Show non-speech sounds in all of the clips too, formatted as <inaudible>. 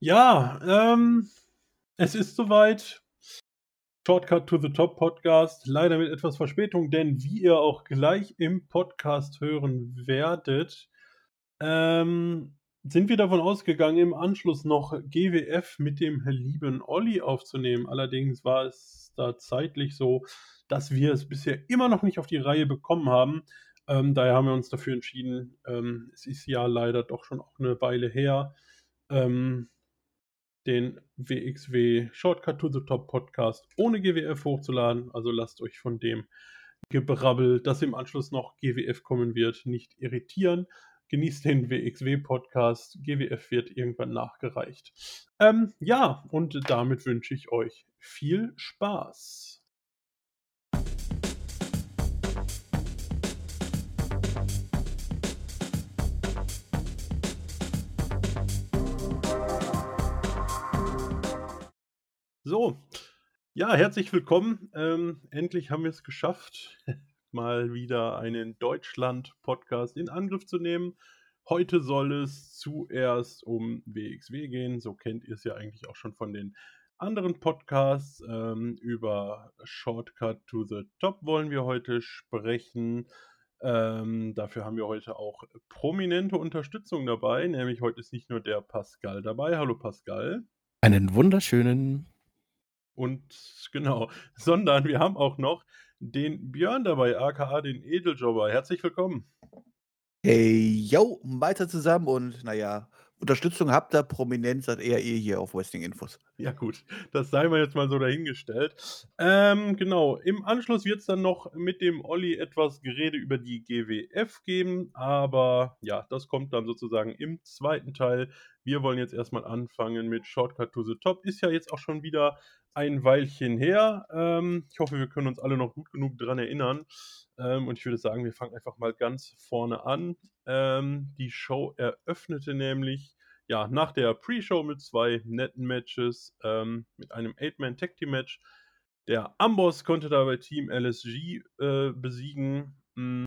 Ja, ähm, es ist soweit. Shortcut to the Top Podcast, leider mit etwas Verspätung, denn wie ihr auch gleich im Podcast hören werdet, ähm, sind wir davon ausgegangen, im Anschluss noch GWF mit dem lieben Olli aufzunehmen. Allerdings war es da zeitlich so, dass wir es bisher immer noch nicht auf die Reihe bekommen haben. Ähm, daher haben wir uns dafür entschieden, ähm, es ist ja leider doch schon auch eine Weile her, ähm, den WXW Shortcut to the Top Podcast ohne GWF hochzuladen. Also lasst euch von dem Gebrabbel, das im Anschluss noch GWF kommen wird, nicht irritieren. Genießt den WXW-Podcast. GWF wird irgendwann nachgereicht. Ähm, ja, und damit wünsche ich euch viel Spaß. So, ja, herzlich willkommen. Ähm, endlich haben wir es geschafft, <laughs> mal wieder einen Deutschland-Podcast in Angriff zu nehmen. Heute soll es zuerst um WXW gehen. So kennt ihr es ja eigentlich auch schon von den anderen Podcasts. Ähm, über Shortcut to the Top wollen wir heute sprechen. Ähm, dafür haben wir heute auch prominente Unterstützung dabei. Nämlich heute ist nicht nur der Pascal dabei. Hallo Pascal. Einen wunderschönen und <laughs> genau, sondern wir haben auch noch den Björn dabei, aka den Edeljobber. Herzlich willkommen. Hey, yo, weiter zusammen und naja, Unterstützung habt ihr, Prominenz seid eher ihr hier auf Westing Infos. Ja, gut, das sei mal jetzt mal so dahingestellt. Ähm, genau, im Anschluss wird es dann noch mit dem Olli etwas Gerede über die GWF geben, aber ja, das kommt dann sozusagen im zweiten Teil. Wir wollen jetzt erstmal anfangen mit Shortcut to the Top. Ist ja jetzt auch schon wieder ein Weilchen her. Ähm, ich hoffe, wir können uns alle noch gut genug daran erinnern. Ähm, und ich würde sagen, wir fangen einfach mal ganz vorne an. Ähm, die Show eröffnete nämlich ja, nach der Pre-Show mit zwei netten Matches, ähm, mit einem Eight-Man-Tag-Team-Match. Der Amboss konnte dabei Team LSG äh, besiegen. Mhm.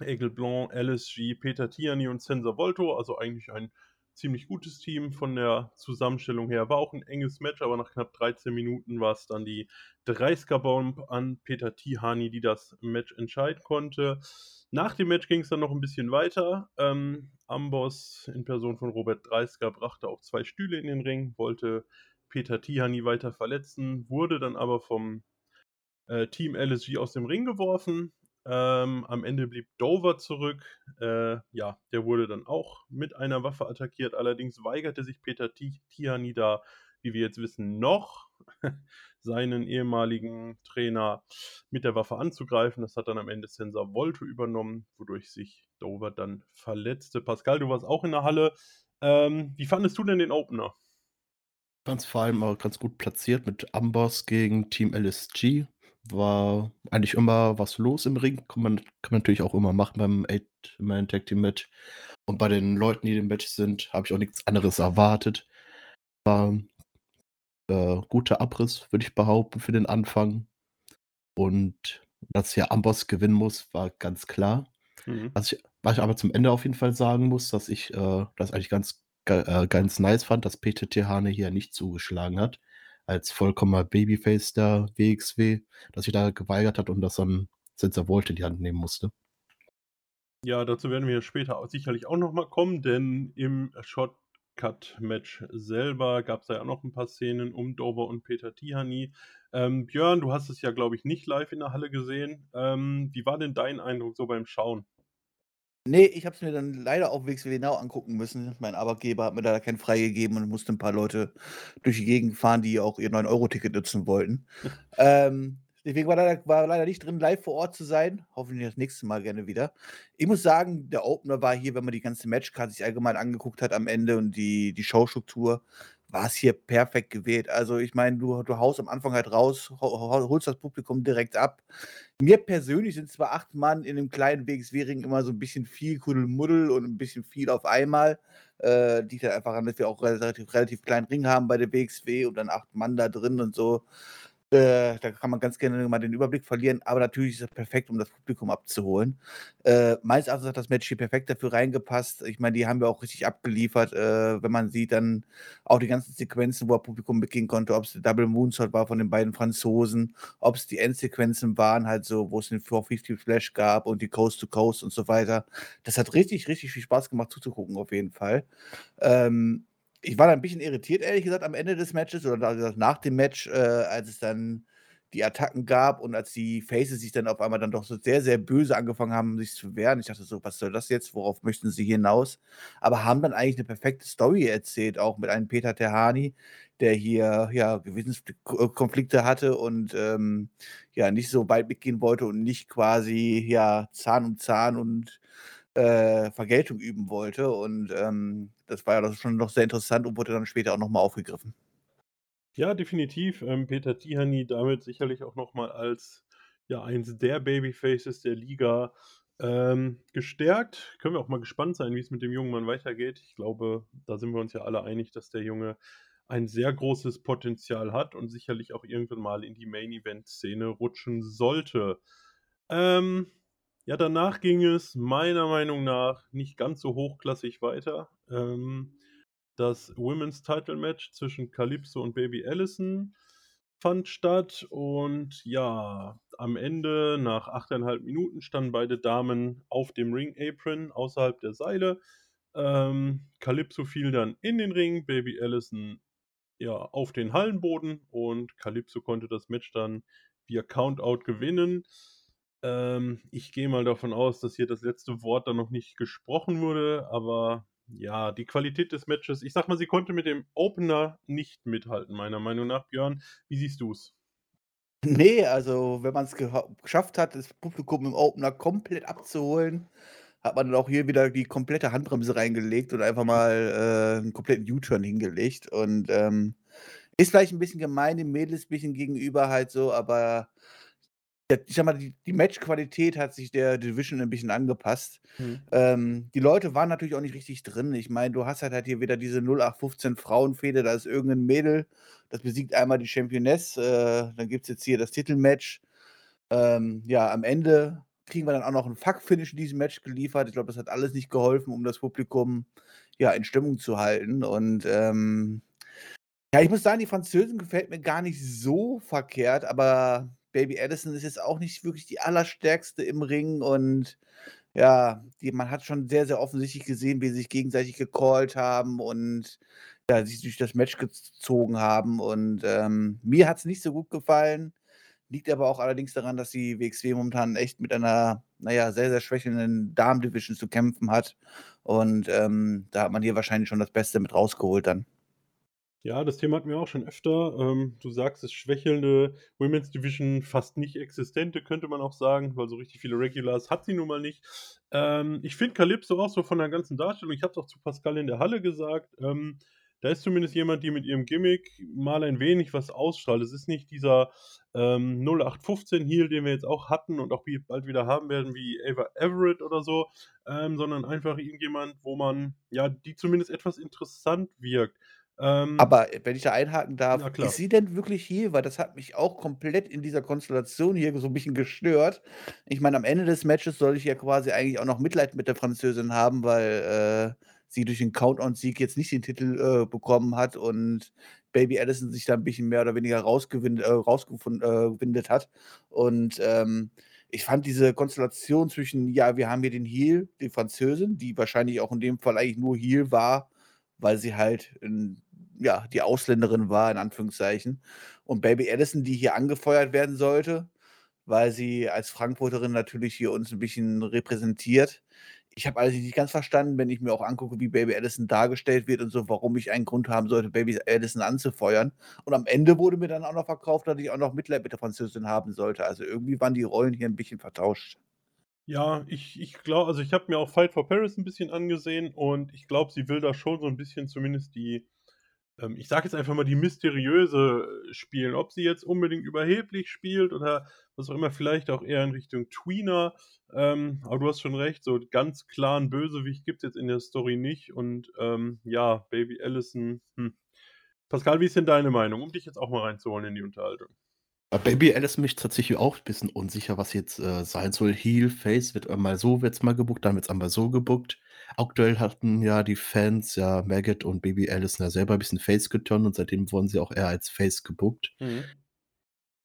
Egel Blanc, LSG, Peter Tiani und Sensor Volto, also eigentlich ein ziemlich gutes Team von der Zusammenstellung her. War auch ein enges Match, aber nach knapp 13 Minuten war es dann die 30er-Bomb an Peter Tihani, die das Match entscheiden konnte. Nach dem Match ging es dann noch ein bisschen weiter. Ähm, Amboss in Person von Robert Dreisker brachte auch zwei Stühle in den Ring, wollte Peter Tihani weiter verletzen, wurde dann aber vom äh, Team LSG aus dem Ring geworfen. Ähm, am Ende blieb Dover zurück. Äh, ja, der wurde dann auch mit einer Waffe attackiert. Allerdings weigerte sich Peter Tiani da, wie wir jetzt wissen, noch <laughs> seinen ehemaligen Trainer mit der Waffe anzugreifen. Das hat dann am Ende Sensor Volto übernommen, wodurch sich Dover dann verletzte. Pascal, du warst auch in der Halle. Ähm, wie fandest du denn den Opener? Ganz vor allem auch ganz gut platziert mit Amboss gegen Team LSG war eigentlich immer was los im Ring. Kann man, kann man natürlich auch immer machen beim Eight-Man-Tag-Team-Match. Und bei den Leuten, die im Match sind, habe ich auch nichts anderes erwartet. War äh, guter Abriss, würde ich behaupten, für den Anfang. Und dass hier Amboss gewinnen muss, war ganz klar. Mhm. Was, ich, was ich aber zum Ende auf jeden Fall sagen muss, dass ich äh, das eigentlich ganz, äh, ganz nice fand, dass Peter Tehane hier nicht zugeschlagen hat als vollkommener Babyface der WXW, dass sich da geweigert hat und das dann Sensor Volt in die Hand nehmen musste. Ja, dazu werden wir später sicherlich auch nochmal kommen, denn im Shotcut-Match selber gab es ja auch noch ein paar Szenen um Dover und Peter Tihani. Ähm, Björn, du hast es ja, glaube ich, nicht live in der Halle gesehen. Ähm, wie war denn dein Eindruck so beim Schauen? Nee, ich habe es mir dann leider auf WXW genau angucken müssen. Mein Arbeitgeber hat mir da kein freigegeben und musste ein paar Leute durch die Gegend fahren, die auch ihr 9-Euro-Ticket nutzen wollten. <laughs> ähm, deswegen war leider, war leider nicht drin, live vor Ort zu sein. Hoffentlich das nächste Mal gerne wieder. Ich muss sagen, der Opener war hier, wenn man die ganze Matchkarte sich allgemein angeguckt hat am Ende und die, die Showstruktur, war es hier perfekt gewählt. Also ich meine, du, du haust am Anfang halt raus, holst das Publikum direkt ab. Mir persönlich sind zwar acht Mann in einem kleinen WXW-Ring immer so ein bisschen viel Kuddelmuddel und ein bisschen viel auf einmal. Äh, liegt halt einfach an, dass wir auch relativ, relativ kleinen Ring haben bei der WXW und dann acht Mann da drin und so. Äh, da kann man ganz gerne mal den Überblick verlieren, aber natürlich ist er perfekt, um das Publikum abzuholen. Äh, meines Erachtens hat das Match hier perfekt dafür reingepasst. Ich meine, die haben ja auch richtig abgeliefert, äh, wenn man sieht dann auch die ganzen Sequenzen, wo er Publikum mitgehen konnte, ob's der Double Moonsault war von den beiden Franzosen, ob's die Endsequenzen waren, halt so, wo es den 450 Flash gab und die Coast to Coast und so weiter. Das hat richtig, richtig viel Spaß gemacht zuzugucken auf jeden Fall. Ähm, ich war da 'n bisschen irritiert, ehrlich gesagt, am Ende des Matches oder nach dem Match, äh, als es dann die Attacken gab und als die Faces sich dann auf einmal dann doch so sehr, sehr böse angefangen haben, sich zu wehren. Ich dachte so: „Was soll das jetzt? Worauf möchten sie hinaus?“ Aber haben dann eigentlich 'ne perfekte Story erzählt, auch mit einem Peter Tihanyi, der hier, ja, Gewissensd Ko Konflikte hatte und, ähm, ja, nicht so weit mitgehen wollte und nicht quasi, ja, Zahn um Zahn und, äh, Vergeltung üben wollte. Und, ähm, das war ja schon noch sehr interessant und wurde dann später auch noch mal aufgegriffen. Ja, definitiv. Ähm, Peter Tihanyi damit sicherlich auch noch mal als, ja, eins der Babyfaces der Liga, ähm, gestärkt. Können wir auch mal gespannt sein, wie's mit dem jungen Mann weitergeht. Ich glaube, da sind wir uns ja alle einig, dass der Junge ein sehr großes Potenzial hat und sicherlich auch irgendwann mal in die Main-Event-Szene rutschen sollte. Ähm, ja, danach ging es meiner Meinung nach nicht ganz so hochklassig weiter. Ähm, das Women's Title Match zwischen Calypso und Baby Allison fand statt und ja, am Ende nach 8 1/2 Minuten standen beide Damen auf dem Ring Apron außerhalb der Seile. Ähm, Calypso fiel dann in den Ring, Baby Allison, ja, auf den Hallenboden und Calypso konnte das Match dann via Countout gewinnen. Ähm, ich gehe mal davon aus, dass hier das letzte Wort dann noch nicht gesprochen wurde, aber ja, die Qualität des Matches ich sage mal, sie konnte mit dem Opener nicht mithalten, meiner Meinung nach. Björn, wie siehst du's? <laughs> Ne, also, wenn man's geha geschafft hat, das Publikum im Opener komplett abzuholen, hat man dann auch hier wieder die komplette Handbremse reingelegt und einfach mal, äh, 'n kompletten U-Turn hingelegt. Und, ähm, ist vielleicht 'n bisschen gemein den Mädels bisschen gegenüber halt so, aber ich sage mal, die die Matchqualität hat sich der Division 'n bisschen angepasst. Mhm. Ähm, die Leute waren natürlich auch nicht richtig drin. Ich meine, du hast halt halt hier wieder diese 0815 Frauenfehde, da ist irgend 'n Mädel, das besiegt einmal die Championess, äh, dann gibt's jetzt hier das Titelmatch. Ähm, ja, am Ende kriegen wir dann auch noch 'n Fuck-Finish in diesem Match geliefert. Ich glaube, das hat alles nicht geholfen, um das Publikum, ja, in Stimmung zu halten. Und, ähm, ja, ich muss sagen, die Französin gefällt mir gar nicht so verkehrt, aber Baby Allison ist jetzt auch nicht wirklich die Allerstärkste im Ring und ja, die man hat schon sehr, sehr offensichtlich gesehen, wie sie sich gegenseitig gecallt haben und, ja, sich durch das Match gez zogen haben. Und, ähm, mir hat's nicht so gut gefallen, liegt aber auch allerdings daran, dass die WXW momentan echt mit einer, na ja, sehr, sehr schwächelnden Damen-Division zu kämpfen hat. Und, ähm, da hat man hier wahrscheinlich schon das Beste mit rausgeholt dann. Ja, das Thema hatten wir auch schon öfter. Ähm, du sagst es, schwächelnde Women's Division, fast nicht existente, könnte man auch sagen, weil so richtig viele Regulars hat sie nun mal nicht. Ähm, ich finde Calypso auch so von der ganzen Darstellung ich habe es auch zu Pascal in der Halle gesagt, ähm, da ist zumindest jemand, die mit ihrem Gimmick mal ein wenig was ausstrahlt. Es ist nicht dieser, ähm, 0815 Heel, den wir jetzt auch hatten und auch bald wieder haben werden, wie Ava Everett oder so, ähm, sondern einfach irgendjemand, wo man ja, die zumindest etwas interessant wirkt. Ähm Aber, äh, wenn ich da einhaken darf, ist sie denn wirklich Heel? Weil das hat mich auch komplett in dieser Konstellation hier so 'n bisschen gestört. Ich meine, am Ende des Matches soll ich ja quasi eigentlich auch noch Mitleid mit der Französin haben, weil, äh, sie durch den Count-Out-Sieg jetzt nicht den Titel, äh, bekommen hat und Baby Allison sich da 'n bisschen mehr oder weniger rausgewin äh, rausgefun äh, hat. Und, ähm, ich fand diese Konstellation zwischen, ja, wir haben hier den Heel, die Französin, die wahrscheinlich auch in dem Fall eigentlich nur Heel war, weil sie halt 'n ja, die Ausländerin war in Anführungszeichen und Baby Allison, die hier angefeuert werden sollte, weil sie als Frankfurterin natürlich hier uns 'n bisschen repräsentiert. Ich habe allerdings nicht ganz verstanden, wenn ich mir auch angucke, wie Baby Allison dargestellt wird und so, warum ich einen Grund haben sollte, Baby Allison anzufeuern. Und am Ende wurde mir dann auch noch verkauft, dass ich auch noch Mitleid mit der Französin haben sollte. Also, irgendwie waren die Rollen hier 'n bisschen vertauscht. Ja, ich ich glau also, ich habe mir auch Fight for Paris 'n bisschen angesehen und ich glaube, sie will da schon so 'n bisschen zumindest die ähm, ich sage jetzt einfach mal, die Mysteriöse spielen. Ob sie jetzt unbedingt überheblich spielt oder was auch immer, vielleicht auch eher in Richtung Tweener. Ähm, aber du hast schon recht, so ganz klaren Bösewicht gibt's jetzt in der Story nicht und, ähm, ja, Baby Allison, hm. Pascal, wie ist denn deine Meinung, um dich jetzt auch mal reinzuholen in die Unterhaltung? Bei Baby Alice bin ich tatsächlich auch ein bisschen unsicher, was jetzt äh, sein soll. Heel, Face wird einmal so, wird's mal gebuckt, dann wird's einmal so gebuckt. Aktuell hatten ja die Fans ja Maggot und Baby Alice ja selber ein bisschen Face geturnt und seitdem wurden sie auch eher als Face gebuckt. Mhm.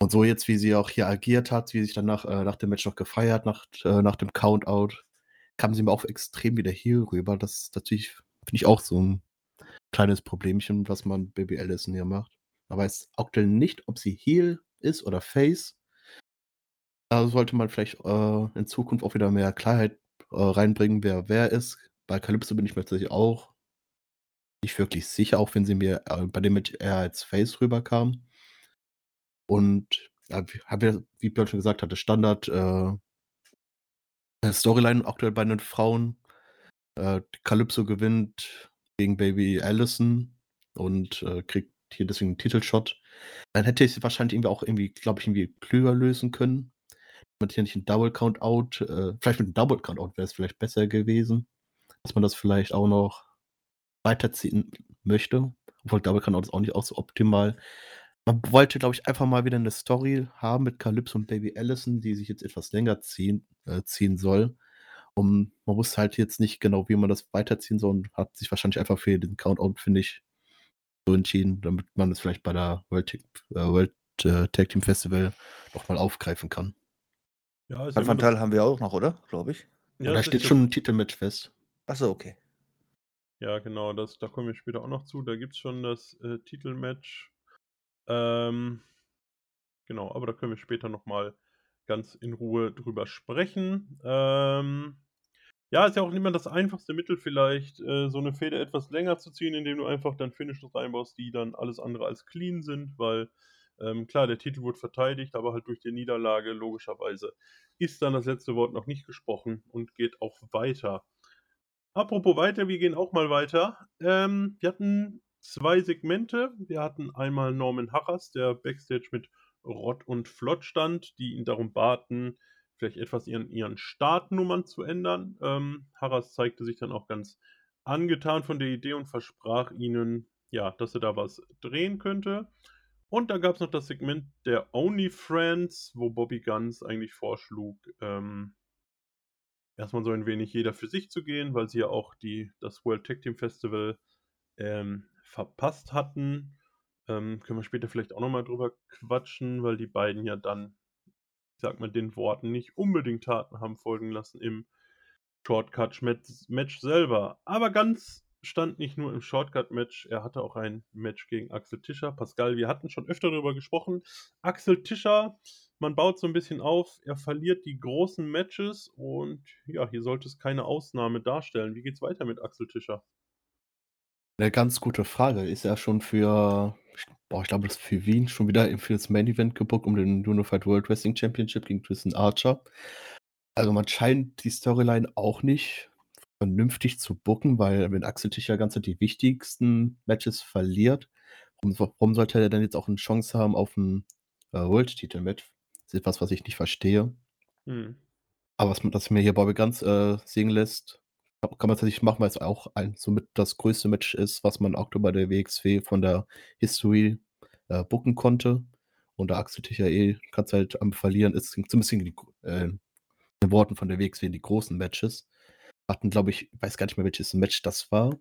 Und so jetzt, wie sie auch hier agiert hat, wie sie sich dann nach, äh, nach dem Match noch gefeiert, nach, äh, nach dem Countout, kam sie mir auch extrem wieder Heel rüber. Das ist natürlich, finde ich, auch so ein kleines Problemchen, was man Baby Allison hier macht. Aber weiß aktuell nicht, ob sie Heel ist oder Face. Da sollte man vielleicht äh, in Zukunft auch wieder mehr Klarheit äh, reinbringen, wer wer ist. Bei Calypso bin ich mir tatsächlich auch nicht wirklich sicher, auch wenn sie mir äh, bei dem mit eher als Face rüberkam. Und ja, habe wie Björn schon gesagt hatte, Standard äh, Storyline aktuell bei den Frauen. Äh, Calypso gewinnt gegen Baby Allison und äh, kriegt hier deswegen einen Titelshot. Dann hätte ich es wahrscheinlich irgendwie auch irgendwie, glaube ich, irgendwie klüger lösen können. Mit hier nicht ein Double Count Out, äh, vielleicht mit einem Double Count Out wäre es vielleicht besser gewesen, dass man das vielleicht auch noch weiterziehen möchte. Obwohl Double Count Out ist auch nicht auch so optimal. Man wollte, glaube ich, einfach mal wieder eine Story haben mit Calypso und Baby Allison, die sich jetzt etwas länger ziehen, äh, ziehen soll. Und man wusste halt jetzt nicht genau, wie man das weiterziehen soll und hat sich wahrscheinlich einfach für den Count-Out, finde ich, so entschieden, damit man es vielleicht bei der World, äh, World äh, Tag Team Festival nochmal aufgreifen kann. Ja, ist Van Teil haben wir auch noch, oder? Glaube ich. Ja, da steht schon ein Titelmatch fest. Achso, okay. Ja, genau, das, da kommen wir später auch noch zu. Da gibt es schon das äh, Titelmatch. Ähm, genau, aber da können wir später nochmal ganz in Ruhe drüber sprechen. Ähm, ja, ist ja auch mehr das einfachste Mittel vielleicht, äh, so eine Feder etwas länger zu ziehen, indem du einfach dann Finishes reinbaust, die dann alles andere als clean sind, weil ähm, klar, der Titel wurde verteidigt, aber halt durch die Niederlage logischerweise ist dann das letzte Wort noch nicht gesprochen und geht auch weiter. Apropos weiter, wir gehen auch mal weiter. Ähm, wir hatten zwei Segmente. Wir hatten einmal Norman Harras, der Backstage mit Rott und Flott stand, die ihn darum baten, vielleicht etwas ihren, ihren Startnummern zu ändern. Ähm, Harras zeigte sich dann auch ganz angetan von der Idee und versprach ihnen, ja, dass er da was drehen könnte. Und da gab es noch das Segment der Only Friends, wo Bobby Guns eigentlich vorschlug, ähm, erstmal so ein wenig jeder für sich zu gehen, weil sie ja auch die, das World Tag Team Festival ähm, verpasst hatten. Ähm, können wir später vielleicht auch nochmal drüber quatschen, weil die beiden ja dann sag mal, den Worten nicht unbedingt Taten haben folgen lassen im Shortcut-Match selber. Aber ganz stand nicht nur im Shortcut-Match, er hatte auch ein Match gegen Axel Tischer. Pascal, wir hatten schon öfter darüber gesprochen. Axel Tischer, man baut so ein bisschen auf, er verliert die großen Matches und ja, hier sollte es keine Ausnahme darstellen. Wie geht's weiter mit Axel Tischer? Eine ganz gute Frage. Ist er schon für boah, ich glaube, das ist für Wien schon wieder für das Main Event gebuckt um den Unified World Wrestling Championship gegen Tristan Archer. Also man scheint die Storyline auch nicht vernünftig zu booken, weil wenn Axel Tischer ganz die wichtigsten Matches verliert, warum, sollte er denn jetzt auch eine Chance haben auf ein äh, World-Titel-Match? Ist etwas, was ich nicht verstehe. Hm. Aber was, das mir hier Bobby ganz äh, sehen lässt, kann man tatsächlich machen, weil es auch ein, somit das größte Match ist, was man aktuell bei der WXW von der History äh, booken konnte. Und da Axel Ticher eh, kannst halt am Verlieren, ist zumindest in, die, äh, in den Worten von der WXW die großen Matches. Hatten, glaube ich, ich weiß gar nicht mehr, welches Match das war,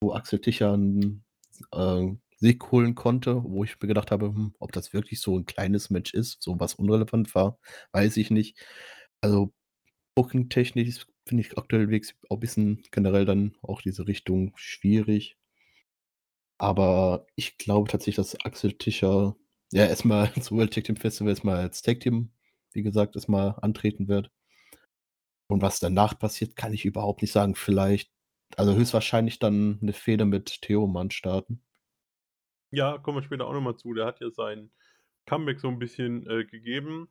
wo Axel Ticher einen äh, Sieg holen konnte, wo ich mir gedacht habe, hm, ob das wirklich so ein kleines Match ist, so was unrelevant war, weiß ich nicht. Also, booking-technisch finde ich aktuell auch ein bisschen generell dann auch diese Richtung schwierig. Aber ich glaube tatsächlich, dass Axel Tischer ja erstmal <laughs> zu World Tag Team Festival erstmal als Tag Team, wie gesagt, erstmal antreten wird. Und was danach passiert, kann ich überhaupt nicht sagen. Vielleicht, also höchstwahrscheinlich dann eine Feder mit Theoman starten. Ja, kommen wir später auch nochmal zu. Der hat ja sein Comeback so ein bisschen äh, gegeben.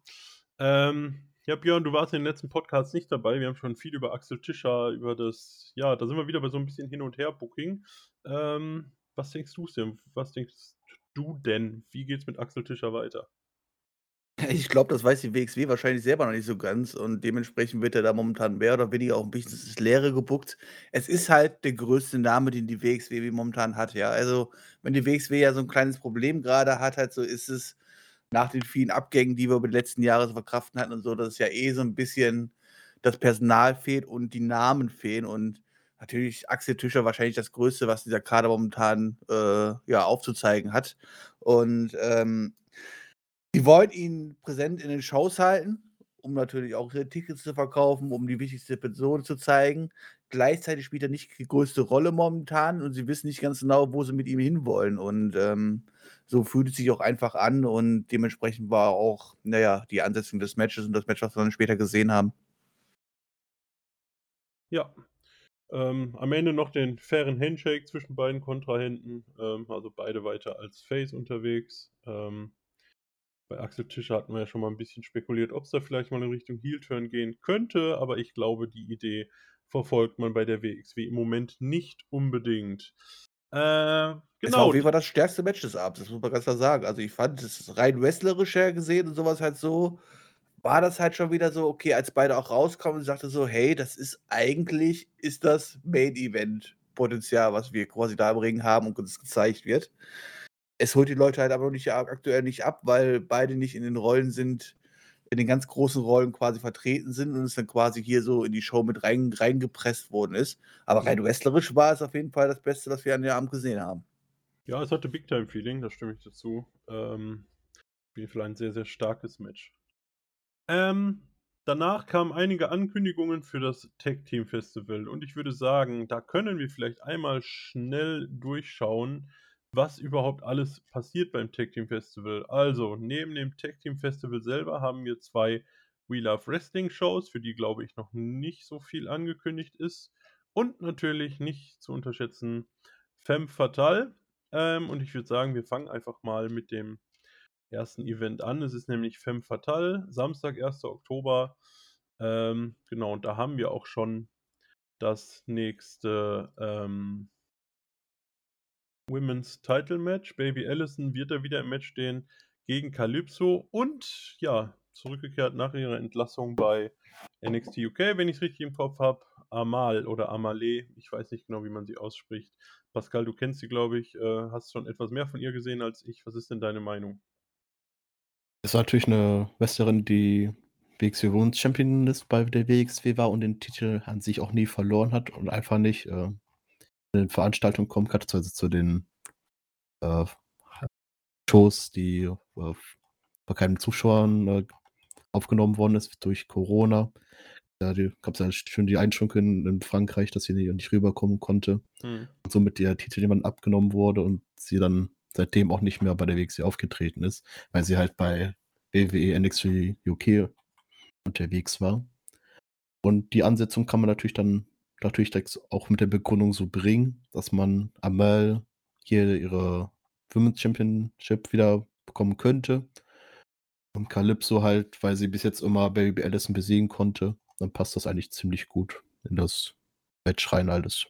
Ähm, ja, Björn, du warst in den letzten Podcasts nicht dabei. Wir haben schon viel über Axel Tischer, über das, ja, da sind wir wieder bei so ein bisschen Hin- und Her-Booking. Ähm, was denkst du denn? Was denkst du denn? Wie geht's mit Axel Tischer weiter? Ich glaube, das weiß die WXW wahrscheinlich selber noch nicht so ganz und dementsprechend wird er da momentan mehr oder weniger auch ein bisschen ins Leere gebuckt. Es ist halt der größte Name, den die WXW momentan hat, ja. Also, wenn die WXW ja so ein kleines Problem gerade hat, halt so ist es, nach den vielen Abgängen, die wir über die letzten Jahre zu verkraften hatten und so, dass es ja eh so ein bisschen das Personal fehlt und die Namen fehlen. Und natürlich Axel Tischer wahrscheinlich das Größte, was dieser Kader momentan äh, ja, aufzuzeigen hat. Und ähm, die wollen ihn präsent in den Shows halten, um natürlich auch ihre Tickets zu verkaufen, um die wichtigste Person zu zeigen. Gleichzeitig spielt er nicht die größte Rolle momentan und sie wissen nicht ganz genau, wo sie mit ihm hinwollen. Und ähm, so fühlt es sich auch einfach an und dementsprechend war auch, naja, die Ansetzung des Matches und das Match, was wir dann später gesehen haben. Ja. Ähm, am Ende noch den fairen Handshake zwischen beiden Kontrahenten. Ähm, also beide weiter als Face unterwegs. Ähm, bei Axel Tischer hatten wir ja schon mal ein bisschen spekuliert, ob es da vielleicht mal in Richtung Heel-Turn gehen könnte, aber ich glaube, die Idee verfolgt man bei der WXW im Moment nicht unbedingt. Äh, genau. War auf jeden Fall das stärkste Match des Abends, das muss man ganz klar sagen. Also ich fand es rein wrestlerisch her gesehen und sowas halt so, war das halt schon wieder so, okay, als beide auch rauskommen und sagte so, hey, das ist eigentlich, ist das Main-Event-Potenzial, was wir quasi da im Ring haben und uns gezeigt wird. Es holt die Leute halt aber noch nicht aktuell nicht ab, weil beide nicht in den Rollen sind, in den ganz großen Rollen quasi vertreten sind und es dann quasi hier so in die Show mit rein, reingepresst worden ist. Aber rein wrestlerisch war es auf jeden Fall das Beste, was wir an dem Abend gesehen haben. Ja, es hatte Big-Time-Feeling, da stimme ich dazu. Ähm, auf jeden Fall ein sehr, sehr starkes Match. Ähm, danach kamen einige Ankündigungen für das Tag Team Festival und ich würde sagen, da können wir vielleicht einmal schnell durchschauen, was überhaupt alles passiert beim Tag Team Festival. Also, neben dem Tag Team Festival selber haben wir zwei We Love Wrestling Shows, für die glaube ich noch nicht so viel angekündigt ist. Und natürlich nicht zu unterschätzen Femme Fatale. Ähm, und ich würde sagen, wir fangen einfach mal mit dem ersten Event an. Es ist nämlich Femme Fatale, Samstag, 1. Oktober. Ähm, genau, und da haben wir auch schon das nächste ähm, Women's Title Match. Baby Allison wird da wieder im Match stehen gegen Calypso und ja, zurückgekehrt nach ihrer Entlassung bei NXT UK, wenn ich es richtig im Kopf habe. Amal oder Amale, ich weiß nicht genau, wie man sie ausspricht. Pascal, du kennst sie, glaube ich, äh, hast schon etwas mehr von ihr gesehen als ich. Was ist denn deine Meinung? Es war natürlich eine Wrestlerin, die WXW Women's Champion ist bei der WXW war und den Titel an sich auch nie verloren hat und einfach nicht äh, den Veranstaltungen kommen kann, also zu den äh, Shows, die äh, bei keinen Zuschauern äh, aufgenommen worden ist durch Corona. Da gab es ja schon die Einschränkungen in Frankreich, dass sie nicht, nicht rüberkommen konnte. Hm. Und somit der Titel jemand abgenommen wurde und sie dann seitdem auch nicht mehr bei der WXW aufgetreten ist, weil sie halt bei WWE NXT UK unterwegs war. Und die Ansetzung kann man natürlich dann natürlich auch mit der Begründung so bringen, dass man Amal hier ihre Women's Championship wieder bekommen könnte. Und Calypso halt, weil sie bis jetzt immer Baby Allison besiegen konnte, dann passt das eigentlich ziemlich gut in das Match rein alles.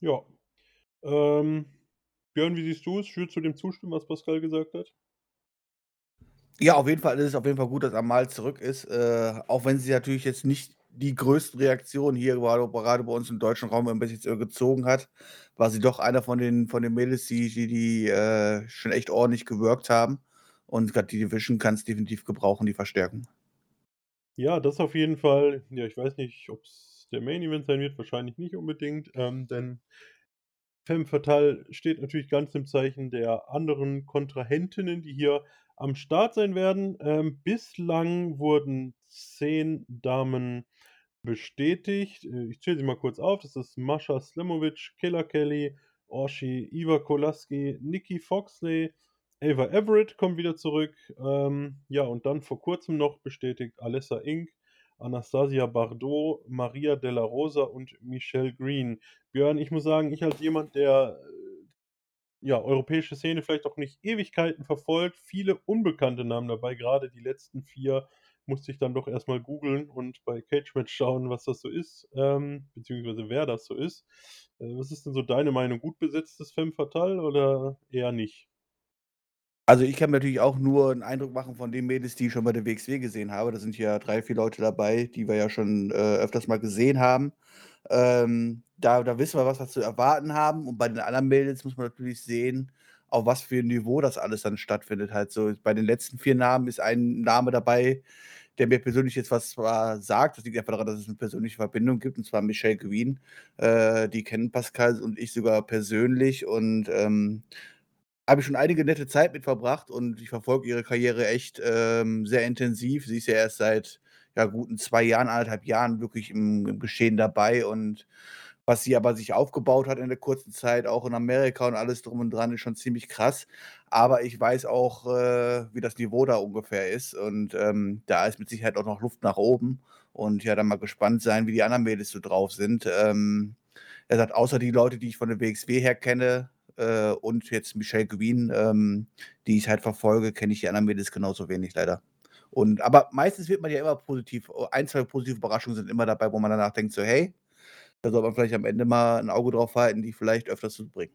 Ja. Ähm, Björn, wie siehst du es? Würdest du dem zustimmen, was Pascal gesagt hat? Ja, auf jeden Fall ist es auf jeden Fall gut, dass Amal zurück ist. Äh, auch wenn sie natürlich jetzt nicht die größten Reaktionen hier gerade, gerade bei uns im deutschen Raum ein bisschen gezogen hat, war sie doch einer von den, von den Mädels, die, die, die äh, schon echt ordentlich gewirkt haben. Und gerade die Division kann es definitiv gebrauchen, die Verstärkung. Ja, das auf jeden Fall. Ja, ich weiß nicht, ob es der Main Event sein wird, wahrscheinlich nicht unbedingt, ähm, denn Femme Fatale steht natürlich ganz im Zeichen der anderen Kontrahentinnen, die hier am Start sein werden. Ähm, bislang wurden zehn Damen bestätigt. Äh, ich zähle sie mal kurz auf. Das ist Mascha Slimovic, Killer Kelly, Orshi, Iva Kolaski, Nikki Foxley, Ava Everett kommt wieder zurück. Ähm, ja, und dann vor kurzem noch bestätigt Alessa Inc., Anastasia Bardot, Maria Della Rosa und Michelle Green. Björn, ich muss sagen, ich als jemand, der äh, ja, europäische Szene vielleicht auch nicht Ewigkeiten verfolgt, viele unbekannte Namen dabei, gerade die letzten vier musste ich dann doch erstmal googeln und bei CageMatch schauen, was das so ist, ähm, beziehungsweise wer das so ist. Äh, was ist denn so deine Meinung? Gut besetztes Femme Fatale oder eher nicht? Also ich kann mir natürlich auch nur einen Eindruck machen von den Mädels, die ich schon bei der WXW gesehen habe. Da sind ja drei, vier Leute dabei, die wir ja schon äh, öfters mal gesehen haben. Ähm, da, da wissen wir, was wir zu erwarten haben. Und bei den anderen Mädels muss man natürlich sehen, auf was für 'n Niveau das alles dann stattfindet halt so. Bei den letzten 4 Namen ist ein Name dabei, der mir persönlich jetzt was zwar sagt. Das liegt einfach daran, dass es 'ne persönliche Verbindung gibt, und zwar Michelle Green. Äh, die kennen Pascal und ich sogar persönlich und, ähm, habe ich schon einige nette Zeit mit verbracht und ich verfolge ihre Karriere echt, ähm, sehr intensiv. Sie ist ja erst seit, ja, guten 2 Jahren, 1,5 Jahren wirklich im im Geschehen dabei und was sie aber sich aufgebaut hat in der kurzen Zeit, auch in Amerika und alles drum und dran, ist schon ziemlich krass. Aber ich weiß auch, äh, wie das Niveau da ungefähr ist und, ähm, da ist mit Sicherheit auch noch Luft nach oben und ja, dann mal gespannt sein, wie die anderen Mädels so drauf sind. Ähm, er sagt, außer die Leute, die ich von der WXW her kenne, äh, und jetzt Michelle Green, ähm, die ich halt verfolge, kenne ich die anderen Mädels genauso wenig leider. Und aber meistens wird man ja immer positiv 1, 2 positive Überraschungen sind immer dabei, wo man danach denkt so: „Hey, da soll man vielleicht am Ende mal 'n Auge drauf halten, die vielleicht öfters zu bringen.“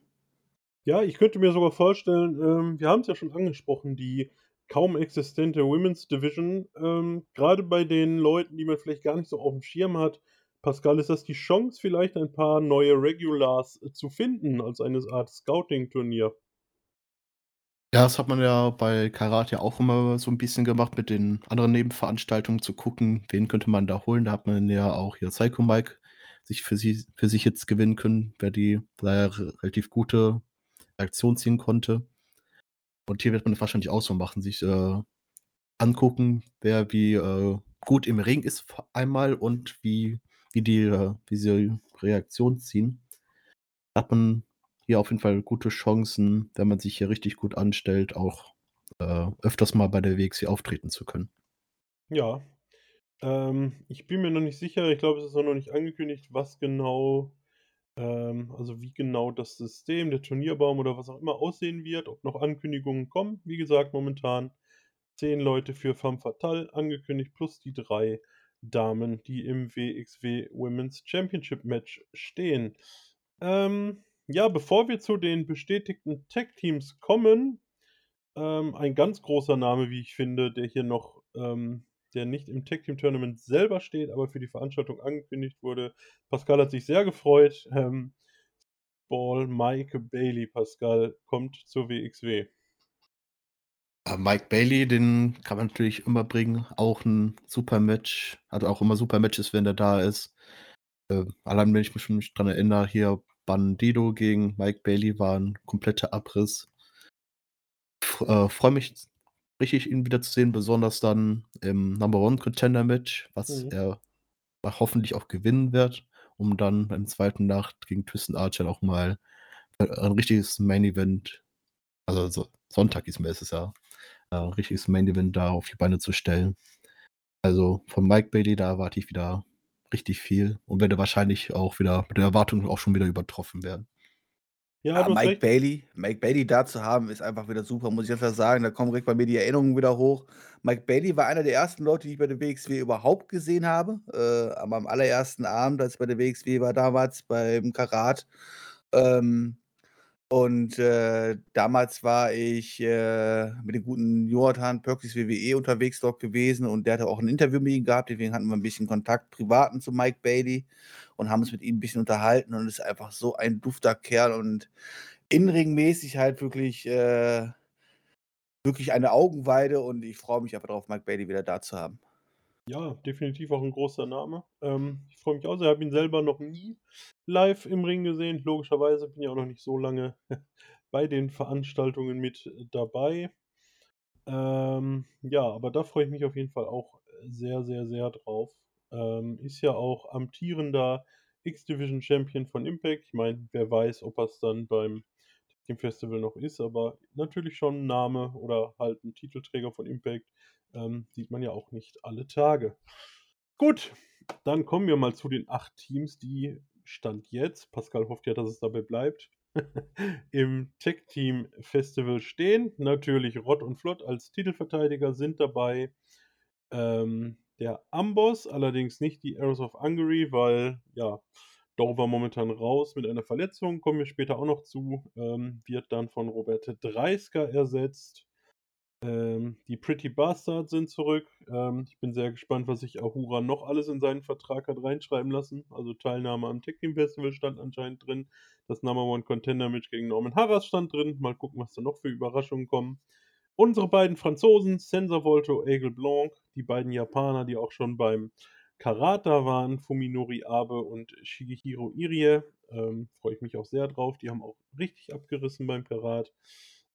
Ja, ich könnte mir sogar vorstellen, ähm, wir haben's ja schon angesprochen, die kaum existente Women's Division, ähm, grade bei den Leuten, die man vielleicht gar nicht so aufm Schirm hat. Pascal, ist das die Chance, vielleicht ein paar neue Regulars, äh, zu finden als eine Art Scouting-Turnier? Ja, das hat man ja bei Karate auch immer so 'n bisschen gemacht mit den anderen Nebenveranstaltungen zu gucken, wen könnte man da holen. Da hat man ja auch hier Psycho Mike sich für sie für sich jetzt gewinnen können, wer die da relativ gute Reaktion ziehen konnte. Und hier wird man wahrscheinlich auch so machen, sich, äh, angucken, wer wie, äh, gut im Ring ist einmal und wie wie die äh, wie sie Reaktion ziehen. Hat man hier auf jeden Fall gute Chancen, wenn man sich hier richtig gut anstellt, auch, äh, öfters mal bei der WXW auftreten zu können. Ja. Ähm, ich bin mir noch nicht sicher. Ich glaube, es ist auch noch nicht angekündigt, was genau ähm, also wie genau das System, der Turnierbaum oder was auch immer aussehen wird, ob noch Ankündigungen kommen. Wie gesagt, momentan 10 Leute für Femme Fatale angekündigt, plus die 3 Damen, die im WXW Women's Championship Match stehen. Ähm, ja, bevor wir zu den bestätigten Tag-Teams kommen, ähm, ein ganz großer Name, wie ich finde, der hier noch ähm, der nicht im Tag-Team-Tournament selber steht, aber für die Veranstaltung angekündigt wurde. Pascal hat sich sehr gefreut. Ähm, Ball Mike Bailey, Pascal, kommt zur WXW. Ah, Mike Bailey, den kann man natürlich immer bringen. Auch 'n super Match. Hat auch immer super Matches, wenn der da ist. Äh, allein wenn ich mich schon dran erinnere, hier Bandido gegen Mike Bailey war 'n kompletter Abriss. Äh, freue mich richtig, ihn wiederzusehen, besonders dann im Number One Contender Match, was Mhm. er hoffentlich auch gewinnen wird, um dann in 2. Nacht gegen Tristan Archer auch mal, äh, ein richtiges Main Event also so Sonntag ist es ja, äh, 'n richtiges Main Event da auf die Beine zu stellen. Also, von Mike Bailey, da erwarte ich wieder richtig viel und werde wahrscheinlich auch wieder mit den Erwartungen auch schon wieder übertroffen werden. Ja, hast Mike recht. Bailey Mike Bailey da zu haben, ist einfach wieder super, muss ich einfach sagen. Da kommen direkt bei mir die Erinnerungen wieder hoch. Mike Bailey war einer der ersten Leute, die ich bei der WXW überhaupt gesehen habe, äh, meinem allerersten Abend, als ich bei der WXW war damals beim Karat. Ähm, und, äh, damals war ich, äh, mit dem guten Jonathan Pöcklis WWE unterwegs dort gewesen und der hatte auch 'n Interview mit ihm gehabt, deswegen hatten wir 'n bisschen Kontakt Privaten zu Mike Bailey und haben uns mit ihm 'n bisschen unterhalten und ist einfach so ein dufter Kerl und in-ring-mäßig halt wirklich, äh wirklich eine Augenweide und ich freue mich einfach drauf, Mike Bailey wieder da zu haben. Ja, definitiv auch 'n großer Name. Ähm, ich freue mich auch sehr, habe ihn selber noch nie live im Ring gesehen. Logischerweise bin ja auch noch nicht so lange <laughs> bei den Veranstaltungen mit dabei. Ähm, ja, aber da freue ich mich auf jeden Fall auch sehr, sehr, sehr drauf. Ähm, ist ja auch amtierender X-Division Champion von Impact. Ich meine, wer weiß, ob er's dann beim Team Festival noch ist, aber natürlich schon 'n Name oder halt 'n Titelträger von Impact, ähm, sieht man ja auch nicht alle Tage. Gut, dann kommen wir mal zu den 8 Teams, die Stand jetzt Pascal hofft ja, dass es dabei bleibt, <laughs> im Tag Team Festival stehen. Natürlich Rott und Flott als Titelverteidiger sind dabei. Ähm, der Amboss, allerdings nicht die Arrows of Hungary, weil, ja, Dover momentan raus mit einer Verletzung, kommen wir später auch noch zu, ähm, wird dann von Robert Dreisker ersetzt. Ähm, die Pretty Bastards sind zurück. Ähm, ich bin sehr gespannt, was sich Ahura noch alles in seinen Vertrag hat reinschreiben lassen. Also Teilnahme am Tech Team Festival stand anscheinend drin. Das Number One Contender Match gegen Norman Harras stand drin. Mal gucken, was da noch für Überraschungen kommen. Unsere beiden Franzosen, Sensor Volto, Aigle Blanc, die beiden Japaner, die auch schon beim Karata waren, Fuminori Abe und Shigehiro Irie. Ähm, Freue ich mich auch sehr drauf. Die haben auch richtig abgerissen beim Karat.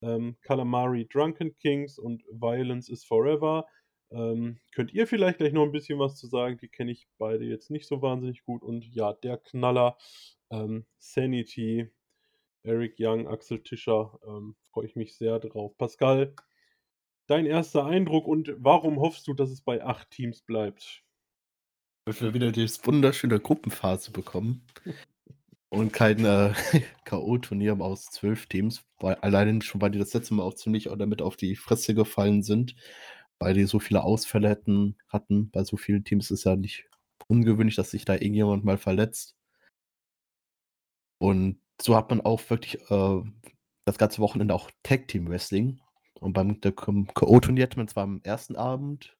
Ähm, Calamari Drunken Kings und Violence is Forever. Ähm, könnt ihr vielleicht gleich noch ein bisschen was zu sagen? Die kenne ich beide jetzt nicht so wahnsinnig gut. Und ja, der Knaller ähm, Sanity, Eric Young, Axel Tischer. Ähm, Freue ich mich sehr drauf. Pascal, dein erster Eindruck und warum hoffst du, dass es bei acht Teams bleibt? Weil wir wieder die wunderschöne Gruppenphase bekommen. <laughs> Und kein äh, <laughs> K.O.-Turnier aus zwölf Teams, weil allein schon, weil die das letzte Mal auch ziemlich damit auf die Fresse gefallen sind, weil die so viele Ausfälle hätten, hatten. Bei so vielen Teams ist ja nicht ungewöhnlich, dass sich da irgendjemand mal verletzt. Und so hat man auch wirklich äh, das ganze Wochenende auch Tag Team Wrestling. Und beim K.O.-Turnier hatte man zwar am ersten Abend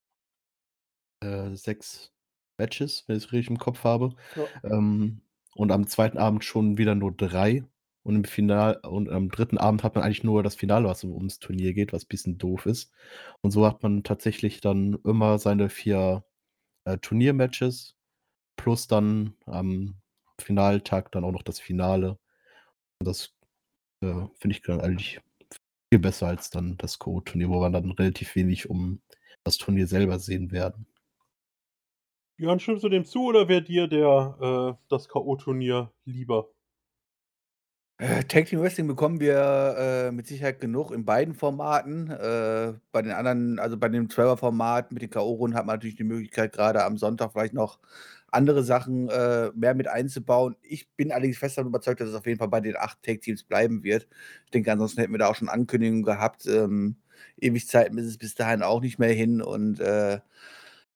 äh, sechs Matches, wenn ich es richtig im Kopf habe. Ja. Ähm, und am zweiten Abend schon wieder nur drei. Und im Final und am dritten Abend hat man eigentlich nur das Finale, was ums Turnier geht, was ein bisschen doof ist. Und so hat man tatsächlich dann immer seine vier äh, Turniermatches plus dann am Finaltag dann auch noch das Finale. Und das äh, finde ich dann eigentlich viel besser als dann das Co-Turnier, wo wir dann relativ wenig um das Turnier selber sehen werden. Jörn, stimmst du dem zu oder wäre dir der, äh, das K.O.-Turnier lieber? Äh, Tag Team Wrestling bekommen wir äh, mit Sicherheit genug in beiden Formaten. Äh, bei den anderen, also bei dem 12er-Format mit den K.O.-Runden hat man natürlich die Möglichkeit, gerade am Sonntag vielleicht noch andere Sachen äh, mehr mit einzubauen. Ich bin allerdings fest davon überzeugt, dass es auf jeden Fall bei den acht Tag-Teams bleiben wird. Ich denke, ansonsten hätten wir da auch schon Ankündigungen gehabt. Ähm, ewig Zeit ist es bis dahin auch nicht mehr hin und äh,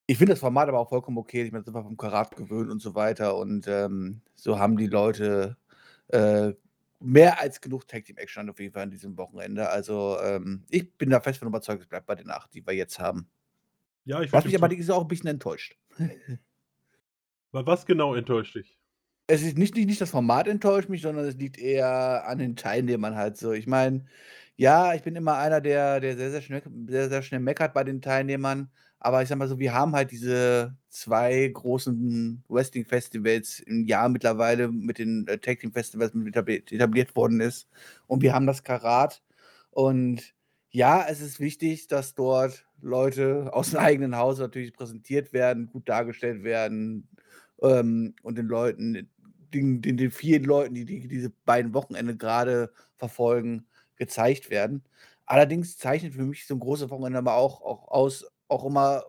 ich finde das Format aber auch vollkommen okay. Ich meine, sind wir vom Karat gewöhnt und so weiter. Und ähm, so haben die Leute äh, mehr als genug Tag Team Action auf jeden Fall an diesem Wochenende. Also ähm, ich bin da fest von überzeugt, es bleibt bei den acht, die wir jetzt haben. Ja, ich Was mich aber ist auch ein bisschen enttäuscht. Was genau enttäuscht dich? Es ist nicht, nicht, nicht das Format enttäuscht mich, sondern es liegt eher an den Teilnehmern halt so. Ich meine, ja, ich bin immer einer, der, der sehr, sehr schnell, sehr, sehr schnell meckert bei den Teilnehmern. Aber ich sag mal so, wir haben halt diese zwei großen Wrestling-Festivals im Jahr mittlerweile mit den äh, Tag Team Festivals mit etabliert worden ist. Und wir haben das Karat. Und ja, es ist wichtig, dass dort Leute aus dem eigenen Haus natürlich präsentiert werden, gut dargestellt werden ähm, und den Leuten, den, den, den vielen Leuten, die, die diese beiden Wochenende gerade verfolgen, gezeigt werden. Allerdings zeichnet für mich so ein großes Wochenende aber auch, auch aus, auch immer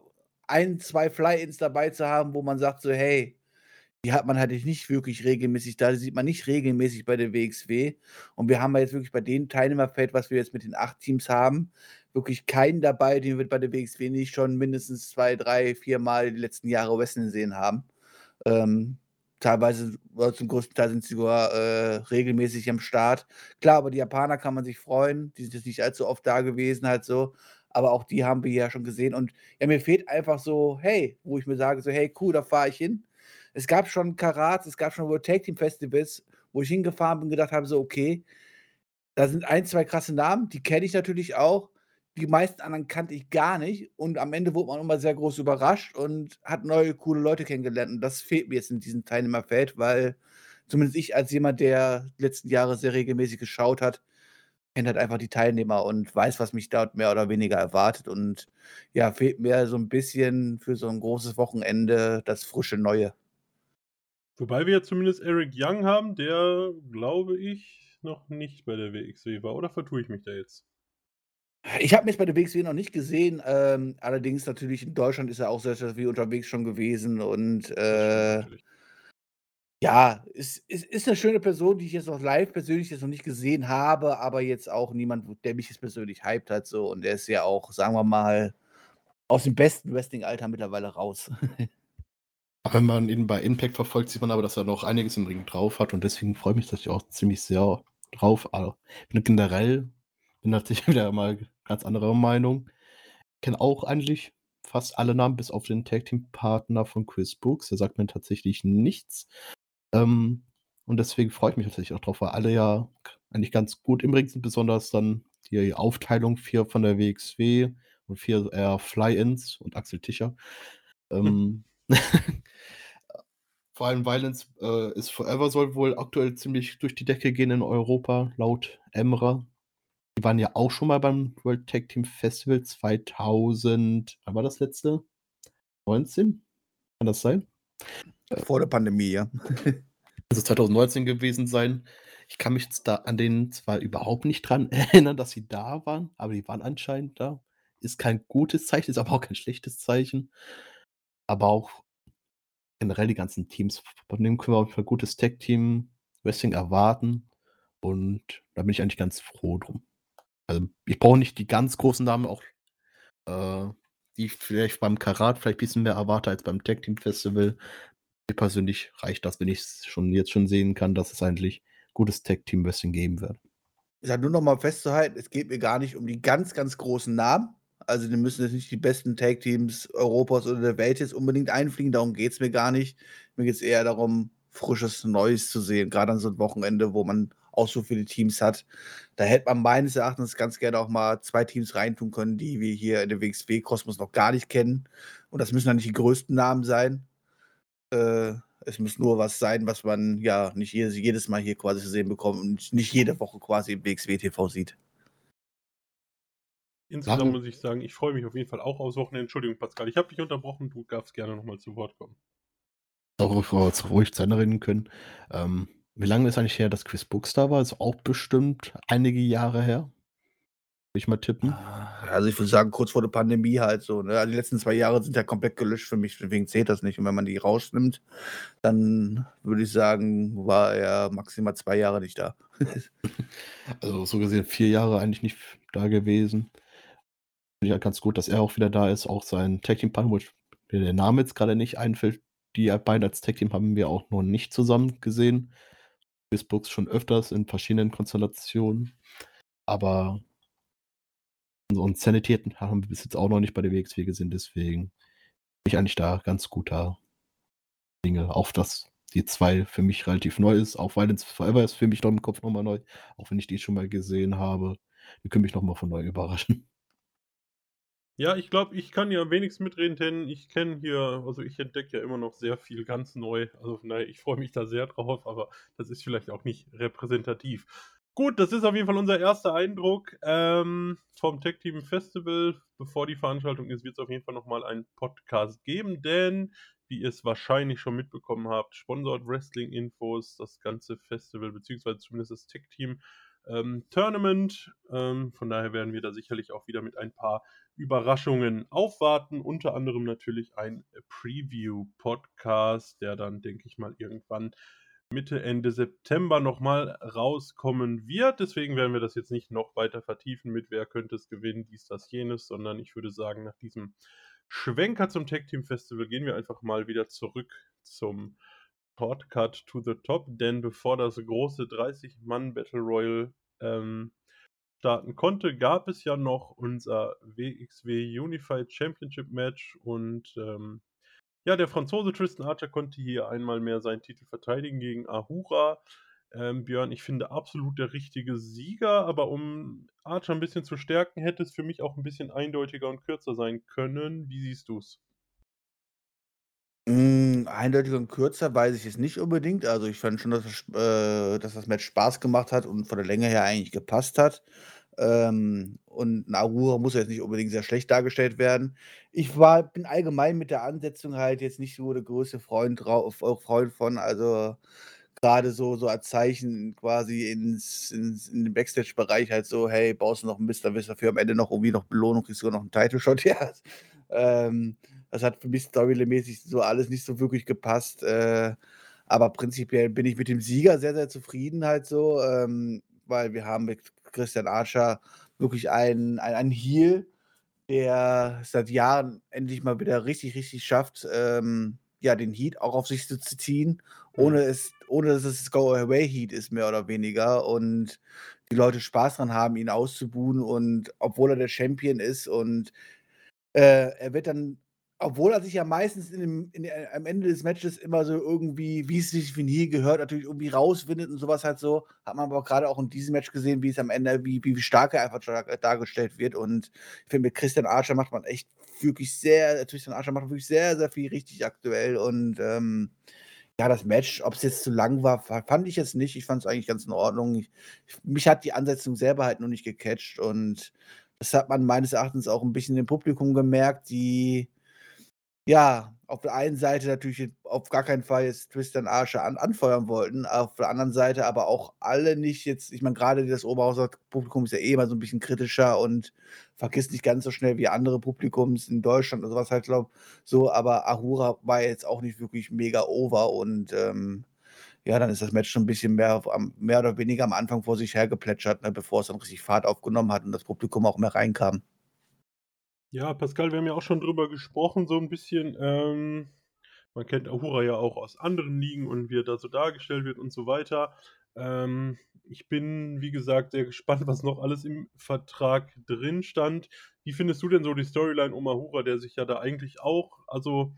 ein, zwei Fly-Ins dabei zu haben, wo man sagt so: „Hey, die hat man halt nicht wirklich regelmäßig da, die sieht man nicht regelmäßig bei der WXW.“ Und wir haben jetzt wirklich bei dem Teilnehmerfeld, was wir jetzt mit den acht Teams haben, wirklich keinen dabei, den wir bei der WXW nicht schon mindestens zwei, drei, vier Mal die letzten Jahre Wrestling gesehen haben. Ähm, teilweise oder zum größten Teil sind sie sogar, äh, regelmäßig am Start. Klar, aber die Japaner kann man sich freuen, die sind jetzt nicht allzu oft da gewesen halt so aber auch die haben wir ja schon gesehen. Und ja, mir fehlt einfach so, hey, wo ich mir sage, so, hey, cool, da fahre ich hin. Es gab schon Karats, es gab schon World Tag Team Festivals, wo ich hingefahren bin und gedacht habe, so, okay, da sind ein, zwei krasse Namen, die kenne ich natürlich auch. Die meisten anderen kannte ich gar nicht. Und am Ende wurde man immer sehr groß überrascht und hat neue, coole Leute kennengelernt. Und das fehlt mir jetzt in diesem Teilnehmerfeld, weil zumindest ich als jemand, der letzten Jahre sehr regelmäßig geschaut hat, kennt halt einfach die Teilnehmer und weiß, was mich dort mehr oder weniger erwartet. Und ja, fehlt mir so ein bisschen für so ein großes Wochenende das frische Neue. Wobei wir ja zumindest Eric Young haben, der, glaube ich, noch nicht bei der WXW war. Oder vertue ich mich da jetzt? Ich habe mich bei der WXW noch nicht gesehen. Ähm, allerdings natürlich in Deutschland ist er auch sehr, sehr viel unterwegs schon gewesen. Und äh, ja, es ist ist 'ne schöne Person, die ich jetzt noch live persönlich jetzt noch nicht gesehen habe, aber jetzt auch niemand, der mich jetzt persönlich hyped hat so und der ist ja auch, sagen wir mal, aus dem besten Wrestling-Alter mittlerweile raus. <laughs> Wenn man ihn bei Impact verfolgt, sieht man aber, dass er noch einiges im Ring drauf hat und deswegen freue ich mich natürlich auch ziemlich sehr drauf. Bin generell bin natürlich <laughs> wieder mal ganz anderer Meinung. Ich kenne auch eigentlich fast alle Namen, bis auf den Tag-Team-Partner von Chris Brooks. Der sagt mir tatsächlich nichts. Ähm, und deswegen freue ich mich tatsächlich auch drauf, weil alle ja eigentlich ganz gut im Ring sind, besonders dann die Aufteilung vier von der WXW und vier eher Fly-Ins und Axel Tischer. Ähm, <laughs> <laughs> vor allem Violence äh, is Forever soll wohl aktuell ziemlich durch die Decke gehen in Europa, laut Emra. Die waren ja auch schon mal beim World Tag Team Festival 2000. Wann war das letzte? 19? Kann das sein? Vor der Pandemie, ja. <laughs> Also 2019 gewesen sein. Ich kann mich da an denen zwar überhaupt nicht dran <laughs> erinnern, dass sie da waren, aber die waren anscheinend da. Ist kein gutes Zeichen, ist aber auch kein schlechtes Zeichen. Aber auch generell die ganzen Teams. Von dem können wir auf jeden Fall gutes Tag-Team Wrestling erwarten. Und da bin ich eigentlich ganz froh drum. Also ich brauche nicht die ganz großen Namen, auch äh, die ich vielleicht beim Karat vielleicht ein bisschen mehr erwarte als beim Tag Team Festival. Mir persönlich reicht das, wenn ich es schon jetzt schon sehen kann, dass es eigentlich gutes Tag Team Wrestling geben wird. Ich sage nur noch mal festzuhalten, es geht mir gar nicht um die ganz, ganz großen Namen. Also die müssen jetzt nicht die besten Tag Teams Europas oder der Welt jetzt unbedingt einfliegen, darum geht es mir gar nicht. Mir geht es eher darum, frisches Neues zu sehen, gerade an so einem Wochenende, wo man auch so viele Teams hat. Da hätte man meines Erachtens ganz gerne auch mal zwei Teams reintun können, die wir hier in der WXW-Kosmos noch gar nicht kennen. Und das müssen dann nicht die größten Namen sein. Äh, es muss nur was sein, was man ja nicht jedes, jedes Mal hier quasi zu sehen bekommt und nicht jede Woche quasi im WXW-TV sieht. Insgesamt Sachen. muss ich sagen, ich freue mich auf jeden Fall auch aufs Wochenende. Entschuldigung, Pascal, ich habe dich unterbrochen. Du darfst gerne nochmal zu Wort kommen. Auch ruhig zu Ende reden können. Ähm, wie lange ist eigentlich her, dass Chris Books da war? Ist auch bestimmt einige Jahre her. Will ich mal tippen. Ah, also ich würde sagen, kurz vor der Pandemie halt so. Ne? Also die letzten zwei Jahre sind ja komplett gelöscht für mich, deswegen zählt das nicht. Und wenn man die rausnimmt, dann würde ich sagen, war er maximal zwei Jahre nicht da. <laughs> also so gesehen vier Jahre eigentlich nicht da gewesen. Finde ich halt ganz gut, dass er auch wieder da ist. Auch sein Tag Team Partner, wo mir der Name jetzt gerade nicht einfällt. Die beiden als Tag Team haben wir auch noch nicht zusammen gesehen. Books schon öfters in verschiedenen Konstellationen. Aber so einen Sanitierten haben wir bis jetzt auch noch nicht bei der WXW gesehen, deswegen bin ich eigentlich da ganz guter Dinge. Auch dass die zwei für mich relativ neu ist, auch weil Forever ist für mich noch im Kopf nochmal neu, auch wenn ich die schon mal gesehen habe. Die können mich nochmal von neu <laughs> überraschen. Ja, ich glaube, ich kann ja wenigstens mitreden, denn ich kenne hier, also ich entdecke ja immer noch sehr viel ganz neu. Also von daher, ich freue mich da sehr drauf, aber das ist vielleicht auch nicht repräsentativ. Gut, das ist auf jeden Fall unser erster Eindruck ähm, vom Tech Team Festival. Bevor die Veranstaltung ist, wird es auf jeden Fall nochmal einen Podcast geben, denn wie ihr es wahrscheinlich schon mitbekommen habt, sponsort Wrestling Infos das ganze Festival, beziehungsweise zumindest das Tech Team ähm, Tournament. Ähm, von daher werden wir da sicherlich auch wieder mit ein paar Überraschungen aufwarten. Unter anderem natürlich ein Preview-Podcast, der dann, denke ich mal, irgendwann Mitte, Ende September nochmal rauskommen wird. Deswegen werden wir das jetzt nicht noch weiter vertiefen mit wer könnte es gewinnen, dies, das, jenes, sondern ich würde sagen, nach diesem Schwenker zum Tech Team Festival gehen wir einfach mal wieder zurück zum Shortcut to the Top, denn bevor das große 30-Mann Battle Royal ähm, starten konnte, gab es ja noch unser WXW Unified Championship Match und ähm, ja, der Franzose Tristan Archer konnte hier einmal mehr seinen Titel verteidigen gegen Ahura. Ähm, Björn, ich finde absolut der richtige Sieger, aber um Archer ein bisschen zu stärken, hätte es für mich auch ein bisschen eindeutiger und kürzer sein können. Wie siehst du es? Hm, eindeutiger und kürzer weiß ich es nicht unbedingt. Also, ich fand schon, dass das äh, dass das Match Spaß gemacht hat und von der Länge her eigentlich gepasst hat. Ähm, und Naruto muss jetzt nicht unbedingt sehr schlecht dargestellt werden. Ich war bin allgemein mit der Ansetzung halt jetzt nicht so der größte Freund Freund von, also, gerade so so als Zeichen quasi ins ins in den Backstage-Bereich halt so: „Hey, baust du noch 'n Mist, dann wirst dafür am Ende noch irgendwie noch Belohnung, kriegst sogar noch 'n Title Shot“, <laughs> ja. Ähm das hat für mich storymäßig so alles nicht so wirklich gepasst. Äh, aber prinzipiell bin ich mit dem Sieger sehr, sehr zufrieden halt so, ähm, weil wir haben mit Christian Archer wirklich einen, einen, einen Heel, der seit Jahren endlich mal wieder richtig, richtig schafft, ähm, ja, den Heat auch auf sich zu ziehen, ohne mhm. es ohne dass es Go-Away-Heat ist, mehr oder weniger. Und die Leute Spaß dran haben, ihn auszubuhen. Und obwohl er der Champion ist und äh, er wird dann obwohl er sich ja meistens in dem in am Ende des Matches immer so irgendwie, wie es sich wie nie gehört, natürlich irgendwie rauswindet und sowas halt so. Hat man aber gerade auch in diesem Match gesehen, wie es am Ende wie wie stark er einfach dargestellt wird. Und ich finde, mit Christian Archer macht man echt wirklich sehr Christian Archer macht wirklich sehr, sehr viel richtig aktuell und, ähm, ja, das Match, ob es jetzt zu lang war, fand ich jetzt nicht. Ich fand es eigentlich ganz in Ordnung. Ich mich hat die Ansetzung selber halt noch nicht gecatcht und das hat man meines Erachtens auch ein bisschen im Publikum gemerkt, die ja, auf der einen Seite natürlich auf gar keinen Fall jetzt Tristan Archer an anfeuern wollten, auf der anderen Seite aber auch alle nicht jetzt ich meine, gerade das Oberhauser Publikum ist ja eh immer so ein bisschen kritischer und vergisst nicht ganz so schnell wie andere Publikums in Deutschland oder sowas halt, glaube so, aber Ahura war jetzt auch nicht wirklich mega over und, ähm, ja, dann ist das Match schon ein bisschen mehr mehr oder weniger am Anfang vor sich hergeplätschert, ne, bevor es dann richtig Fahrt aufgenommen hat und das Publikum auch mehr reinkam. Ja, Pascal, wir haben ja auch schon drüber gesprochen, so ein bisschen. Ähm, man kennt Ahura ja auch aus anderen Ligen und wie er da so dargestellt wird und so weiter. Ähm, ich bin, wie gesagt, sehr gespannt, was noch alles im Vertrag drin stand. Wie findest du denn so die Storyline um Ahura, der sich ja da eigentlich auch, also,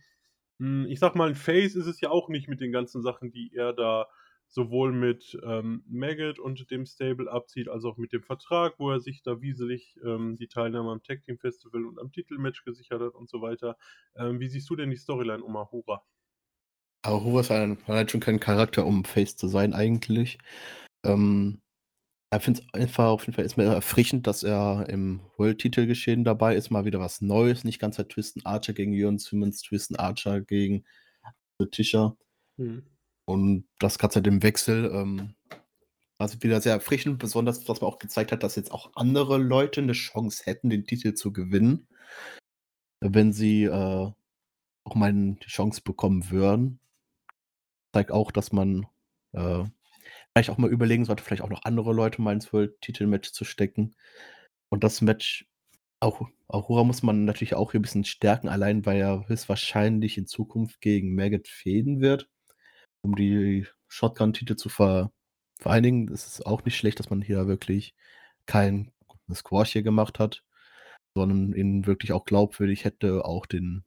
hm, ich sag mal, ein Face ist es ja auch nicht mit den ganzen Sachen, die er da sowohl mit ähm, Maggot und dem Stable abzieht, als auch mit dem Vertrag, wo er sich da wieselig ähm, die Teilnahme am Tag Team Festival und am Titelmatch gesichert hat und so weiter. Ähm, wie siehst du denn die Storyline um Ahura? Ahura ist ein, halt schon kein Charakter, um Face zu sein eigentlich. Ähm, ich finde es einfach auf jeden Fall ist mir erfrischend, dass er im World-Titel-Geschehen dabei ist. Mal wieder was Neues, nicht ganz halt Twisten Archer gegen Jörn Simmons, Twisten Archer gegen Tischer. Hm. Und das gerade seit dem Wechsel, ähm, also wieder sehr erfrischend, besonders, dass man auch gezeigt hat, dass jetzt auch andere Leute eine Chance hätten, den Titel zu gewinnen, wenn sie äh, auch mal die Chance bekommen würden. Zeigt auch, dass man äh, vielleicht auch mal überlegen sollte, vielleicht auch noch andere Leute mal ins World-Titel-Match zu stecken. Und das Match, auch Aurora muss man natürlich auch hier ein bisschen stärken, allein weil er höchstwahrscheinlich in Zukunft gegen Maggot fäden wird um die Shotgun-Titel zu ver vereinigen. Es ist auch nicht schlecht, dass man hier wirklich kein Squash hier gemacht hat, sondern ihn wirklich auch glaubwürdig hätte auch den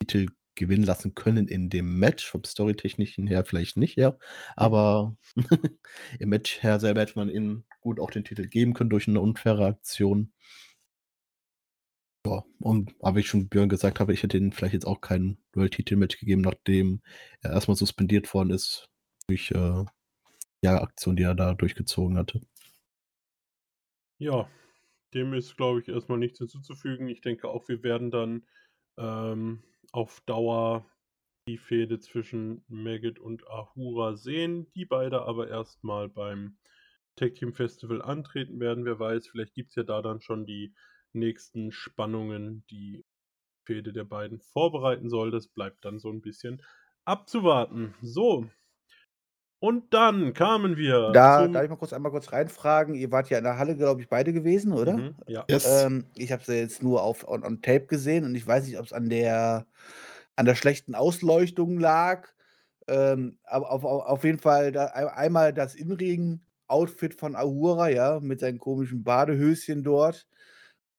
Titel gewinnen lassen können in dem Match. Vom Storytechnischen her vielleicht nicht, ja. Aber <laughs> im Match her selber hätte man ihm gut auch den Titel geben können durch eine unfaire Aktion. Ja, und aber wie ich schon Björn gesagt habe, ich hätte ihm vielleicht jetzt auch kein World-Titel-Match gegeben, nachdem er erstmal suspendiert worden ist durch äh, ja, Aktion, die er da durchgezogen hatte. Ja, dem ist, glaube ich, erstmal nichts hinzuzufügen. Ich denke auch, wir werden dann ähm, auf Dauer die Fehde zwischen Maggot und Ahura sehen, die beide aber erstmal beim Tag Team Festival antreten werden. Wer weiß, vielleicht gibt es ja da dann schon die nächsten Spannungen die Fehde der beiden vorbereiten soll. Das bleibt dann so ein bisschen abzuwarten. So. Und dann kamen wir. Da darf ich mal kurz einmal kurz reinfragen. Ihr wart ja in der Halle, glaube ich, beide gewesen, oder? Mhm, ja. Yes. Ähm, ich habe sie jetzt nur auf on, on Tape gesehen und ich weiß nicht, ob es an der an der schlechten Ausleuchtung lag. Ähm, aber auf, auf, auf jeden Fall da, einmal das Inregen-Outfit von Ahura, ja, mit seinen komischen Badehöschen dort.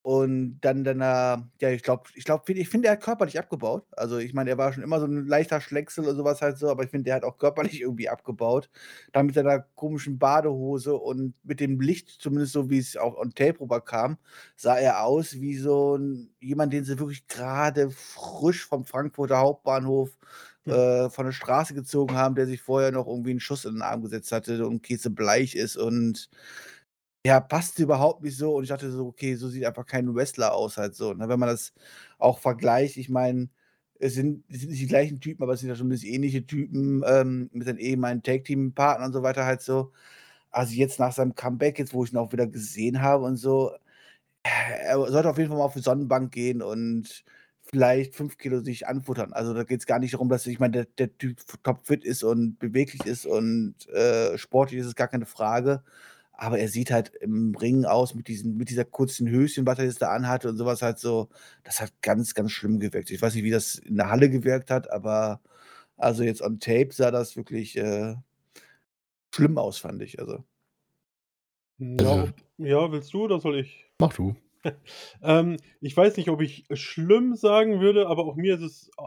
Und dann dann, äh ja, ich glaube ich glaube, ich finde, er hat körperlich abgebaut. Also, ich meine, er war schon immer so ein leichter Schlecksel oder sowas halt so, aber ich finde, der hat auch körperlich <laughs> irgendwie abgebaut. Dann mit seiner komischen Badehose und mit dem Licht, zumindest so wie es auch on Tape rüberkam, sah er aus wie so 'n jemand, den sie wirklich gerade frisch vom Frankfurter Hauptbahnhof, hm. äh, von der Straße gezogen haben, der sich vorher noch irgendwie einen Schuss in den Arm gesetzt hatte und käsebleich ist und ja, passt überhaupt nicht so und ich dachte so: „Okay, so sieht einfach kein Wrestler aus halt so“, ne? Wenn man das auch vergleicht, ich meine, es sind es sind nicht die gleichen Typen, aber es sind ja schon ein bisschen ähnliche Typen, ähm, mit seinen ehemaligen Tag-Team-Partnern und so weiter halt so. Also, jetzt nach seinem Comeback, jetzt wo ich ihn auch wieder gesehen habe und so, er sollte auf jeden Fall mal auf die Sonnenbank gehen und vielleicht 5 Kilo sich anfuttern. Also, da geht es gar nicht darum, dass ich meine, der der Typ topfit ist und beweglich ist und, äh, sportlich ist es gar keine Frage. Aber er sieht halt im Ring aus mit diesen mit dieser kurzen Höschen, was er jetzt da anhatte und sowas halt so das hat ganz, ganz schlimm gewirkt. Ich weiß nicht, wie das in der Halle gewirkt hat, aber also jetzt on Tape sah das wirklich, äh, schlimm aus, fand ich. Also. Ja, Also- ja, willst du oder soll ich? Mach du. <laughs> Ähm, ich weiß nicht, ob ich schlimm sagen würde, aber auch mir ist es äh,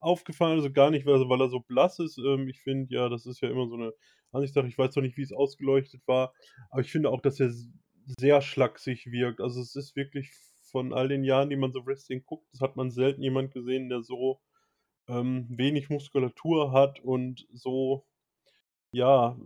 aufgefallen, also gar nicht, weil, weil er so blass ist. Ähm, ich finde, ja, das ist ja immer so eine Ansichtssache. Ich weiß noch nicht, wie es ausgeleuchtet war, aber ich finde auch, dass er sehr schlaksig wirkt. Also es ist wirklich von all den Jahren, die man so Wrestling guckt, das hat man selten jemand gesehen, der so ähm, wenig Muskulatur hat und so ja,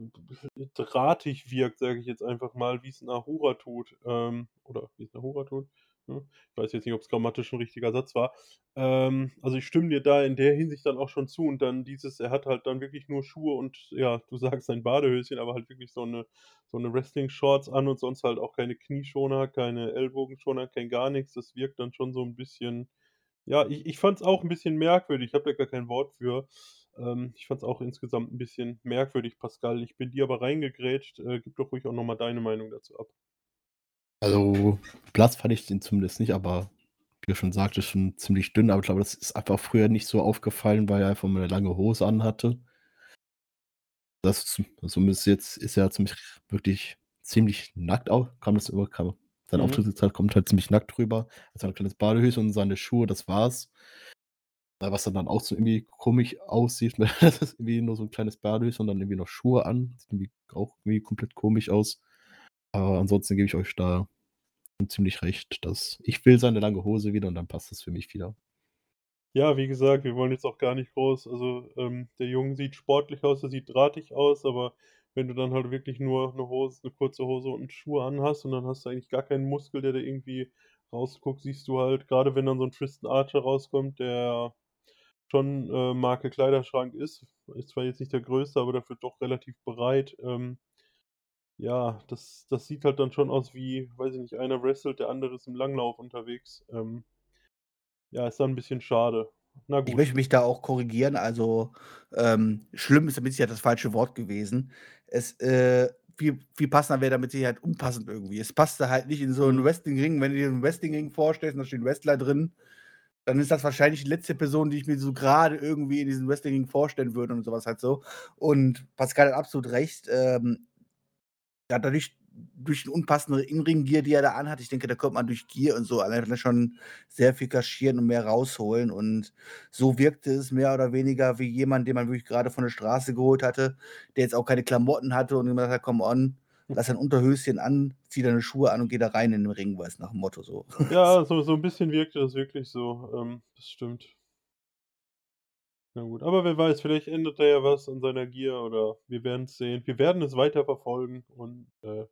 drahtig wirkt, sage ich jetzt einfach mal, wie es ein Ahura tut. Ähm, oder wie es ein Ahura tut. Ne? Ich weiß jetzt nicht, ob es grammatisch ein richtiger Satz war. Ähm, also ich stimme dir da in der Hinsicht dann auch schon zu. Und dann dieses, er hat halt dann wirklich nur Schuhe und ja, du sagst ein Badehöschen, aber halt wirklich so eine, so eine Wrestling-Shorts an und sonst halt auch keine Knieschoner, keine Ellbogenschoner, kein gar nichts. Das wirkt dann schon so ein bisschen. Ja, ich, ich fand es auch ein bisschen merkwürdig. Ich habe da gar kein Wort für. Ähm, ich fand es auch insgesamt ein bisschen merkwürdig, Pascal. Ich bin dir aber reingegrätscht. Äh, gib doch ruhig auch nochmal deine Meinung dazu ab. Also, blass fand ich den zumindest nicht, aber wie du schon sagtest, schon ziemlich dünn. Aber ich glaube, das ist einfach früher nicht so aufgefallen, weil er einfach mal eine lange Hose anhatte. Das zum- zumindest jetzt ist er ziemlich, wirklich ziemlich nackt auch. Kam das über, kam, sein Mhm. Auftritt kommt halt ziemlich nackt rüber. Also ein kleines Badehöschen und seine Schuhe, das war's. Was dann auch so irgendwie komisch aussieht. <laughs> Das ist irgendwie nur so ein kleines Badehöschen und dann irgendwie noch Schuhe an. Sieht irgendwie auch irgendwie komplett komisch aus. Aber ansonsten gebe ich euch da ziemlich recht, dass ich will seine lange Hose wieder und dann passt das für mich wieder. Ja, wie gesagt, wir wollen jetzt auch gar nicht groß. Also, ähm, der Junge sieht sportlich aus, er sieht drahtig aus, aber wenn du dann halt wirklich nur eine Hose, eine kurze Hose und Schuhe anhast und dann hast du eigentlich gar keinen Muskel, der da irgendwie rausguckt, siehst du halt, gerade wenn dann so ein Tristan Archer rauskommt, der schon äh, Marke Kleiderschrank ist, ist zwar jetzt nicht der größte, aber dafür doch relativ breit. Ähm, ja, das, das sieht halt dann schon aus wie, weiß ich nicht, einer wrestelt, der andere ist im Langlauf unterwegs. Ähm, ja, ist dann ein bisschen schade. Na Ich gut. möchte mich da auch korrigieren. Also, ähm, schlimm ist damit sicher das falsche Wort gewesen. Es, äh, viel, viel passender wäre damit Sicherheit unpassend irgendwie. Es passte halt nicht in so einen Mhm. Wrestling-Ring. Wenn du dir einen Wrestling-Ring vorstellst und da steht ein Wrestler drin, dann ist das wahrscheinlich die letzte Person, die ich mir so gerade irgendwie in diesem Wrestling-Ring vorstellen würde und sowas halt so. Und Pascal hat absolut recht. Ähm, dadurch, durch den unpassenden Inring-Gear, die er da anhat, ich denke, da kommt man durch Gear und so alleine schon sehr viel kaschieren und mehr rausholen. Und so wirkte es mehr oder weniger wie jemand, den man wirklich gerade von der Straße geholt hatte, der jetzt auch keine Klamotten hatte und gesagt hat, komm on, lass dein Unterhöschen an, zieh deine Schuhe an und geh da rein in den Ring, weiß nach dem Motto so. Ja, <laughs> so, so ein bisschen wirkte das wirklich so. Ähm, das stimmt. Na gut, aber wer weiß, vielleicht ändert er ja was an seiner Gier oder wir werden es sehen. Wir werden es weiter verfolgen und äh,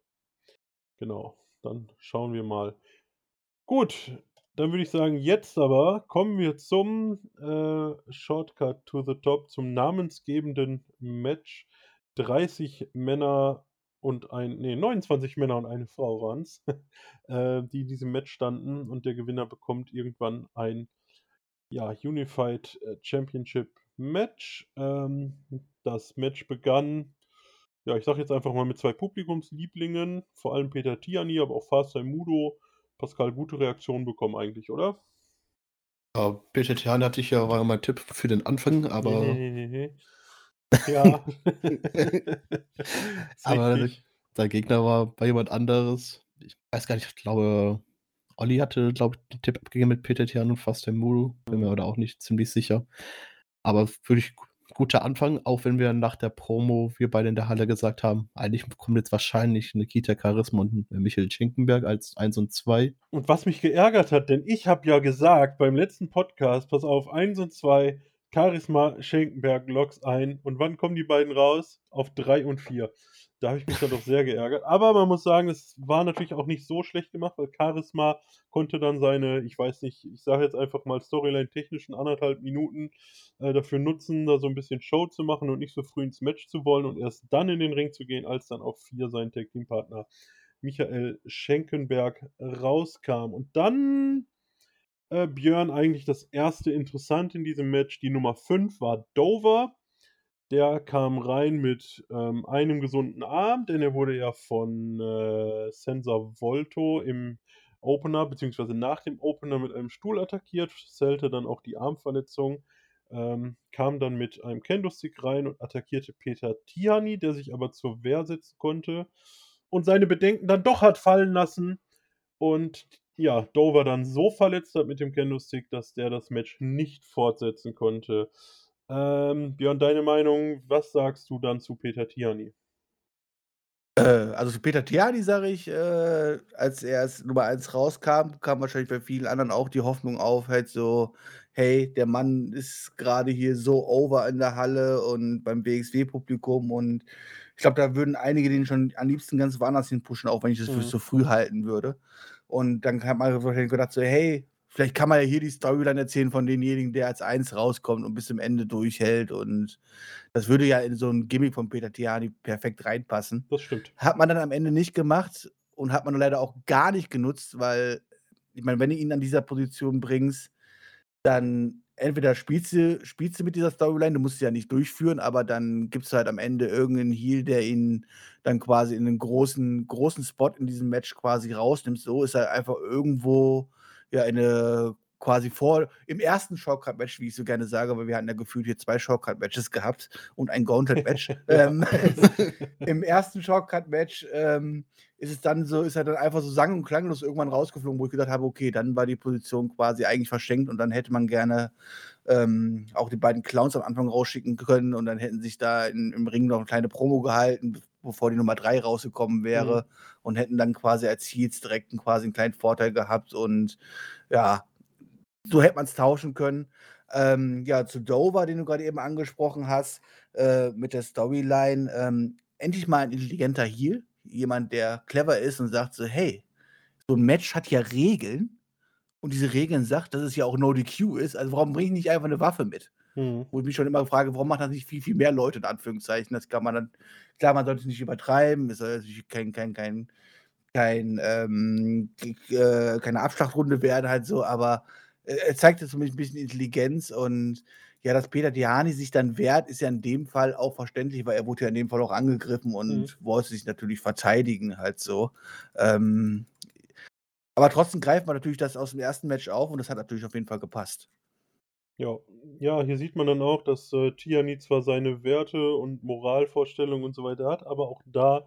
genau, dann schauen wir mal. Gut, dann würde ich sagen, jetzt aber kommen wir zum äh, Shortcut to the Top, zum namensgebenden Match. 30 Männer und ein, nee, 29 Männer und eine Frau waren es, <laughs> äh, die diesem Match standen und der Gewinner bekommt irgendwann ein ja, Unified äh, Championship Match. Ähm, das Match begann, ja, ich sage jetzt einfach mal mit zwei Publikumslieblingen, vor allem Peter Tiani, aber auch Fast Mudo. Pascal, gute Reaktion bekommen eigentlich, oder? Ja, Peter Tian hatte ich ja, war mein Tipp für den Anfang, aber <laughs> ja. Aber der Gegner war bei jemand anderes. Ich weiß gar nicht, ich glaube, Olli hatte, glaube ich, den Tipp abgegeben mit Peter Tian und Fast Muru. Bin mir Mhm. da auch nicht ziemlich sicher. Aber wirklich gu- guter Anfang, auch wenn wir nach der Promo, wir beide in der Halle gesagt haben, eigentlich kommt jetzt wahrscheinlich Nikita Charisma und Michael Schinkenberg als 1 und 2. Und was mich geärgert hat, denn ich habe ja gesagt beim letzten Podcast, pass auf, 1 und 2, Charisma, Schenkenberg, Loks ein. Und wann kommen die beiden raus? Auf 3 und 4. Da habe ich mich dann doch sehr geärgert. Aber man muss sagen, es war natürlich auch nicht so schlecht gemacht, weil Charisma konnte dann seine, ich weiß nicht, ich sage jetzt einfach mal Storyline-technischen anderthalb Minuten äh, dafür nutzen, da so ein bisschen Show zu machen und nicht so früh ins Match zu wollen und erst dann in den Ring zu gehen, als dann auf 4 sein Tag-Team-Partner Michael Schenkenberg rauskam. Und dann äh, Björn eigentlich das erste Interessant in diesem Match. Die Nummer 5 war Dover. Der kam rein mit ähm, einem gesunden Arm, denn er wurde ja von äh, Sensor Volto im Opener, beziehungsweise nach dem Opener mit einem Stuhl attackiert, zählte dann auch die Armverletzung. ähm, kam dann mit einem Kendo-Stick rein und attackierte Peter Tiani, der sich aber zur Wehr setzen konnte und seine Bedenken dann doch hat fallen lassen. Und ja, Dover dann so verletzt hat mit dem Kendo-Stick, dass der das Match nicht fortsetzen konnte. Ähm, Björn, deine Meinung, was sagst du dann zu Peter Tiani? Äh, also zu Peter Tiani sage ich, äh, als er als Nummer 1 rauskam, kam wahrscheinlich bei vielen anderen auch die Hoffnung auf, halt so, hey, der Mann ist gerade hier so over in der Halle und beim BXW-Publikum und ich glaube, da würden einige den schon am liebsten ganz woanders hin pushen, auch wenn ich das für Mhm. so früh halten würde. Und dann hat man wahrscheinlich gedacht so, hey, vielleicht kann man ja hier die Storyline erzählen von denjenigen, der als Eins rauskommt und bis zum Ende durchhält und das würde ja in so 'n Gimmick von Peter Tiani perfekt reinpassen. Das stimmt. Hat man dann am Ende nicht gemacht und hat man leider auch gar nicht genutzt, weil ich meine, wenn du ihn an dieser Position bringst, dann entweder spielst du spielst du mit dieser Storyline, du musst sie ja nicht durchführen, aber dann gibt's halt am Ende irgend 'nen Heel, der ihn dann quasi in 'nen großen großen Spot in diesem Match quasi rausnimmt. So ist er einfach irgendwo, ja, in 'ne quasi vor im ersten Shortcut-Match, wie ich so gerne sage, weil wir hatten ja gefühlt hier 2 Shortcut-Matches gehabt und ein Gauntlet-Match. <laughs> Ähm, <laughs> im ersten Shortcut-Match, ähm, ist es dann so ist er dann einfach so sang und klanglos irgendwann rausgeflogen, wo ich gedacht habe: „Okay, dann war die Position quasi eigentlich verschenkt und dann hätte man gerne, ähm, auch die beiden Clowns am Anfang rausschicken können und dann hätten sich da in im Ring noch 'ne kleine Promo gehalten, bevor die Nummer 3 rausgekommen wäre Mhm. und hätten dann quasi als Heels direkt 'n quasi 'n kleinen Vorteil gehabt und ja, so hätte man's tauschen können. Ähm, ja, zu Dover, den du grade eben angesprochen hast, äh, mit der Storyline, ähm, endlich mal 'n intelligenter Heel, jemand, der clever ist und sagt so: „Hey, so 'n Match hat ja Regeln und diese Regeln sagt, dass es ja auch No DQ ist, also warum bringe ich nicht einfach 'ne Waffe mit?“ Mhm. Wo ich mich schon immer frage, warum machen das nicht viel, viel mehr Leute in Anführungszeichen? Das kann man dann klar, man sollte es nicht übertreiben, es soll natürlich kein kein kein kein, ähm, äh, keine Abschlachtrunde werden halt so, aber, äh, er zeigt jetzt zumindest 'n bisschen Intelligenz und ja, dass Peter Tiani sich dann wehrt, ist ja in dem Fall auch verständlich, weil er wurde ja in dem Fall auch angegriffen Mhm. und wollte sich natürlich verteidigen halt so. Ähm, aber trotzdem greift man natürlich das aus dem ersten Match auf und das hat natürlich auf jeden Fall gepasst. Ja. Ja, hier sieht man dann auch, dass, äh, Tiani zwar seine Werte und Moralvorstellungen und so weiter hat, aber auch da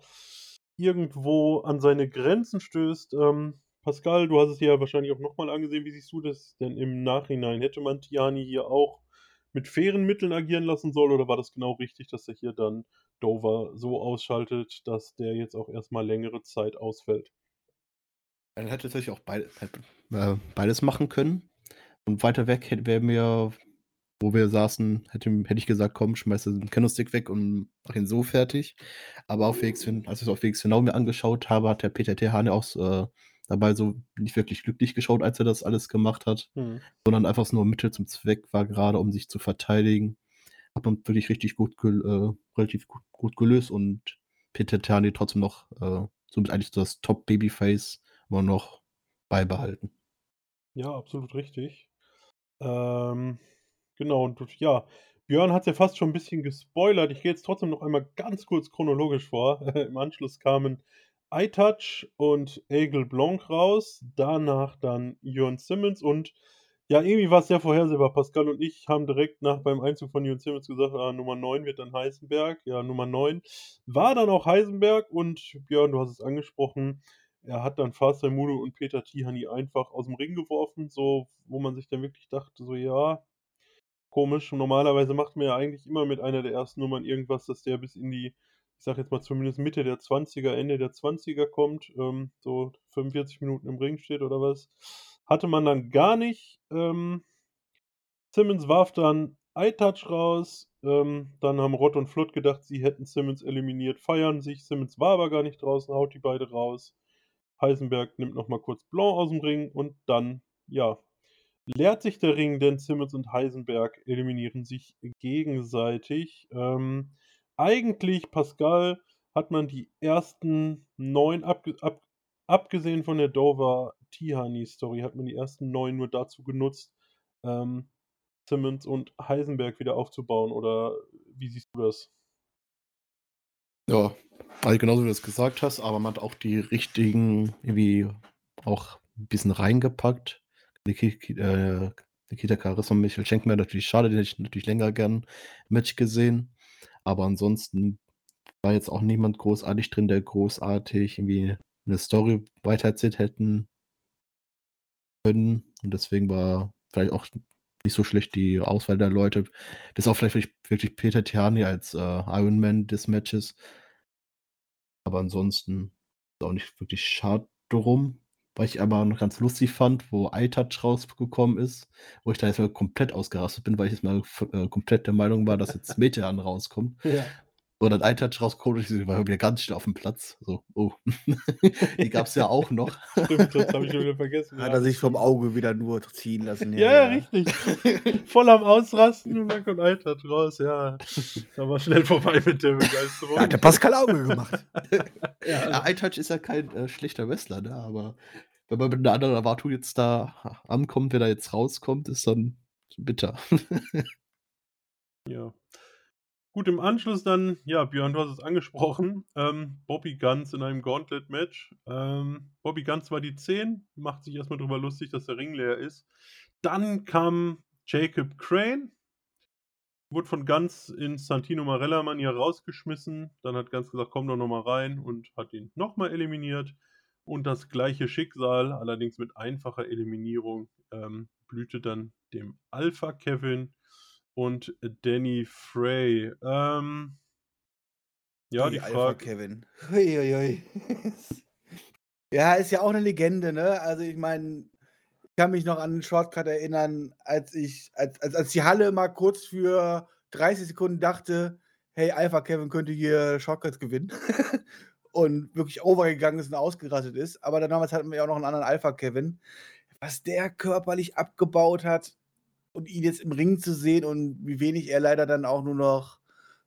irgendwo an seine Grenzen stößt. Ähm, Pascal, du hast es ja wahrscheinlich auch noch mal angesehen. Wie siehst du das denn im Nachhinein? Hätte man Tiani hier auch mit fairen Mitteln agieren lassen sollen oder war das genau richtig, dass er hier dann Dover so ausschaltet, dass der jetzt auch erst mal längere Zeit ausfällt? Er hätte tatsächlich auch beid hätte, äh, beides machen können. Und weiter weg hätte wäre mir wo wir saßen, hätte hätte ich gesagt: „Komm, schmeiß den Kendo-Stick weg und mach ihn so fertig.“ Aber auf WXW als ich's auf WXW Now mir angeschaut habe, hat der Peter Tiani auch s äh, dabei so nicht wirklich glücklich geschaut, als er das alles gemacht hat, Mhm. sondern einfach nur Mittel zum Zweck war, gerade um sich zu verteidigen. Hat man wirklich richtig gut äh, relativ gut gut gelöst und Peter Tiani trotzdem noch, äh, somit eigentlich so das Top-Babyface immer noch beibehalten. Ja, absolut richtig. Ähm, genau und ja, Björn hat's ja fast schon 'n bisschen gespoilert. Ich gehe jetzt trotzdem noch einmal ganz kurz chronologisch vor. <laughs> Im Anschluss kamen iTouch und Aigle Blanc raus, danach dann Jörn Simmons und ja, irgendwie war's sehr vorhersehbar. Pascal und ich haben direkt nach beim Einzug von Jörn Simmons gesagt: „Ah, Nummer 9 wird dann Heisenberg.“ Ja, Nummer 9 war dann auch Heisenberg und Björn, du hast es angesprochen, er hat dann Mulu und Peter Tiani einfach aus'm Ring geworfen, so wo man sich dann wirklich dachte, so: „Ja, komisch.“ Normalerweise macht man ja eigentlich immer mit einer der ersten Nummern irgendwas, dass der bis in die, ich sage jetzt mal zumindest Mitte der 20er, Ende der 20er kommt, ähm, so 45 Minuten im Ring steht oder was. Hatte man dann gar nicht. Ähm, Simmons warf dann iTouch raus. Ähm, dann haben Rott und Flott gedacht, sie hätten Simmons eliminiert, feiern sich. Simmons war aber gar nicht draußen, haut die beide raus. Heisenberg nimmt noch mal kurz Blanc aus'm Ring und dann, ja, leert sich der Ring, denn Simmons und Heisenberg eliminieren sich gegenseitig. Ähm, eigentlich, Pascal, hat man die ersten 9 abge ab abgesehen von der Dover-Tiani-Story, hat man die ersten 9 nur dazu genutzt, ähm, Simmons und Heisenberg wieder aufzubauen oder wie siehst du das? Ja, halt genauso wie du es gesagt hast, aber man hat auch die richtigen irgendwie auch 'n bisschen reingepackt. Äh, Nikita Charisma und Michael Schenken wäre natürlich schade, den hätte ich natürlich länger gern im Match gesehen. Aber ansonsten war jetzt auch niemand großartig drin, der großartig irgendwie eine Story weitererzählt hätten können. Und deswegen war vielleicht auch nicht so schlecht die Auswahl der Leute. Das ist auch vielleicht wirklich Peter Tiani als äh, Iron Man des Matches. Aber ansonsten ist auch nicht wirklich schade drum. Was ich aber noch ganz lustig fand, wo iTouch rausgekommen ist, wo ich da jetzt mal komplett ausgerastet bin, weil ich jetzt mal äh, komplett der Meinung war, dass jetzt Metean rauskommt. <laughs> Ja. Oder ein iTouch rauskommt und ich war wieder ganz schnell auf dem Platz. So, oh. <laughs> die gab es ja auch noch. <laughs> Stimmt, das habe ich schon wieder vergessen. Hat ja. er sich vom Auge wieder nur ziehen lassen. Ja, ja, richtig. <laughs> Voll am Ausrasten und dann kommt Eintracht raus, ja. Da war schnell vorbei mit der Begeisterung. Ja, hat der Pascal Auge gemacht. ja, also. iTouch ist ja kein äh, schlechter Wrestler, ne? aber wenn man mit einer anderen Erwartung jetzt da ankommt, wer da jetzt rauskommt, ist dann bitter. ja. Gut, im Anschluss dann, ja, Björn, du hast es angesprochen, ähm, Bobby Guns in einem Gauntlet-Match. Ähm, Bobby Guns war die 10, macht sich erstmal drüber lustig, dass der Ring leer ist. Dann kam Jacob Crane, wurde von Guns in Santino Marella-Manier rausgeschmissen. Dann hat Guns gesagt, komm doch nochmal rein und hat ihn nochmal eliminiert. Und das gleiche Schicksal, allerdings mit einfacher Eliminierung, ähm, blühte dann dem Alpha Kevin und Danny Frey. Ähm, ja, die, die Frage. Alpha Kevin. <laughs> Uiuiui. <laughs> ja, ist ja auch eine Legende, ne? Also ich meine, ich kann mich noch an den Shortcut erinnern, als ich, als, als, als die Halle mal kurz für 30 Sekunden dachte, hey, Alpha Kevin könnte hier Shortcuts gewinnen. <laughs> und wirklich overgegangen ist und ausgerastet ist. Aber damals hatten wir ja auch noch einen anderen Alpha Kevin. Was der körperlich abgebaut hat, und ihn jetzt im Ring zu sehen und wie wenig er leider dann auch nur noch